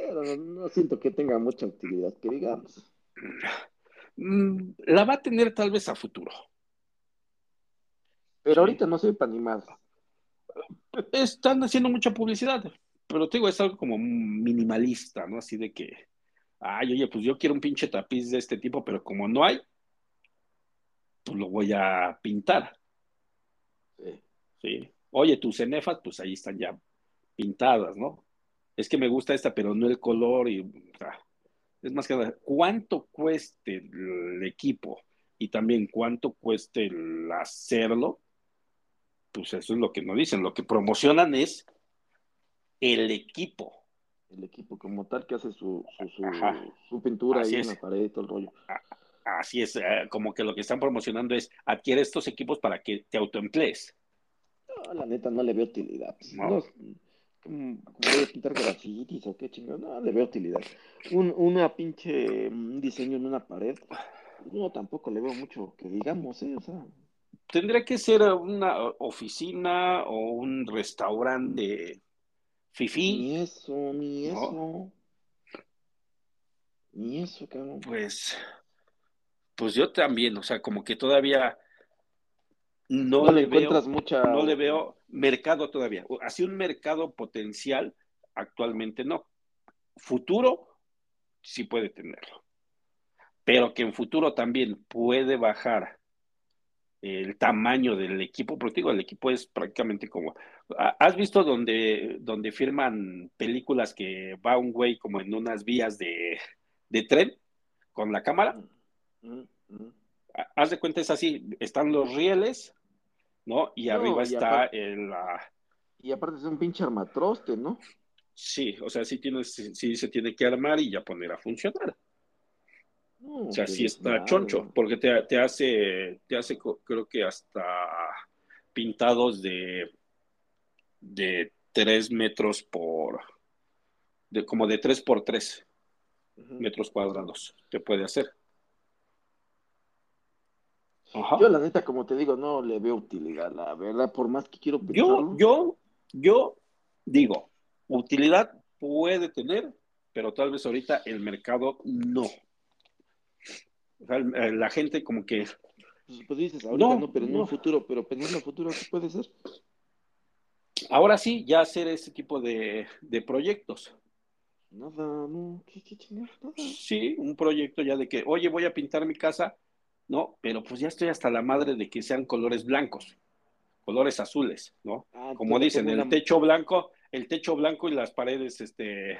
A: Pero no siento que tenga mucha utilidad, que digamos.
B: Mm, la va a tener tal vez a futuro.
A: Pero ahorita no soy para animar.
B: Están haciendo mucha publicidad, pero te digo, es algo como minimalista, ¿no? Así de que, ay, oye, pues yo quiero un pinche tapiz de este tipo, pero como no hay, pues lo voy a pintar. Sí. sí. Oye, tus cenefas, pues ahí están ya pintadas, ¿no? Es que me gusta esta, pero no el color y es más que nada, cuánto cueste el equipo y también cuánto cueste el hacerlo, pues eso es lo que nos dicen, lo que promocionan es el equipo.
A: El equipo como tal que hace su, su, pintura ahí en la pared y todo el rollo.
B: Así es, eh, como que lo que están promocionando es adquiere estos equipos para que te autoemplees.
A: No, la neta no le veo utilidad. No voy a pintar grafitis o qué chingón, no le veo utilidad. Un, una pinche un diseño en una pared, no tampoco le veo mucho que digamos, ¿eh? O sea.
B: Tendría que ser una oficina o un restaurante fifi.
A: Ni eso, ni eso. Ni eso, cabrón.
B: Pues, pues yo también, o sea, como que todavía no, le encuentras veo, mucha... no le veo mercado todavía. Así un mercado potencial, actualmente no. Futuro, sí puede tenerlo. Pero que en futuro también puede bajar el tamaño del equipo, porque digo, el equipo es prácticamente como, ¿has visto donde, donde firman películas que va un güey como en unas vías de, tren con la cámara? Mm, mm, mm. Haz de cuenta, es así, están los rieles, ¿no? Y arriba está el...
A: Y aparte es un pinche armatroste, ¿no?
B: Sí, o sea, sí, tienes, sí se tiene que armar y ya poner a funcionar. o sea, sí está choncho, porque te, te, hace, te hace, creo que hasta pintados de, de 3 metros por, de, como de 3 por 3 metros cuadrados, te puede hacer.
A: Yo la neta, como te digo, no le veo utilidad, la verdad, por más que quiero
B: pensarlo. Yo, yo, yo digo, utilidad puede tener pero tal vez ahorita el mercado no. O sea, la gente como que
A: Pues, pues dices, ahorita
B: No,
A: no, pero en
B: no.
A: un futuro, pero pensando en futuro, ¿qué puede ser?
B: ahora sí ya hacer ese tipo de, de proyectos.
A: Nada, no, ¿qué, qué? Nada.
B: Sí, un proyecto ya de que, oye, voy a pintar mi casa, no, pero pues ya estoy hasta la madre de que sean colores blancos, colores azules, ¿no?
A: Ah,
B: Como dicen, el
A: una-
B: techo blanco, el techo blanco y las paredes, este,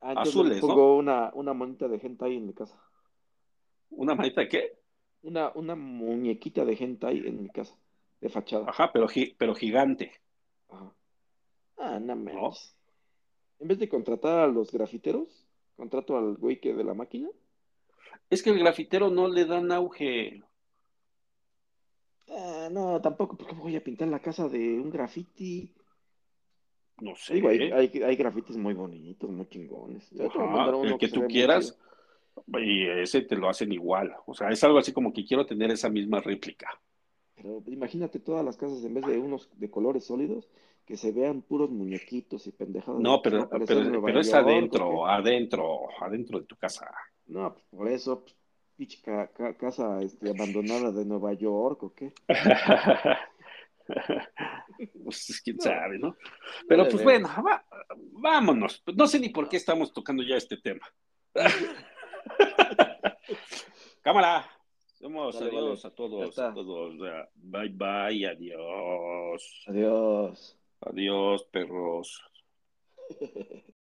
A: ah,
B: azules,
A: pongo una, una monita de hentai en mi casa.
B: una manita de qué?
A: Una, una muñequita de hentai en mi casa, de fachada.
B: Ajá, pero, gi- pero gigante.
A: Ajá. Ah, no manches. En vez de contratar a los grafiteros, contrato al güey que de la máquina.
B: Es que el grafitero no le dan auge.
A: Ah, no, tampoco, porque voy a pintar la casa de un graffiti.
B: No sé.
A: Digo, hay, hay, hay grafitis muy bonitos, muy chingones.
B: Ajá, el que tú quieras. Y ese te lo hacen igual. O sea, es algo así como que quiero tener esa misma réplica.
A: Pero imagínate todas las casas en vez de unos de colores sólidos, que se vean puros muñequitos y pendejadas.
B: No, pero, pero, es
A: York, ¿o
B: adentro, adentro, adentro de tu casa.
A: No, pues por eso, pues, pinche ca- ca- casa este, abandonada de Nueva York, ¿o qué? <laughs>
B: pues quién
A: No.
B: sabe, ¿no? Pero pues bueno, va- vámonos. No sé ni por qué estamos tocando ya este tema. <laughs> Cámara. Somos adiós
A: vale.
B: a todos, a todos. Bye bye, adiós.
A: Adiós.
B: Adiós, perros. <laughs>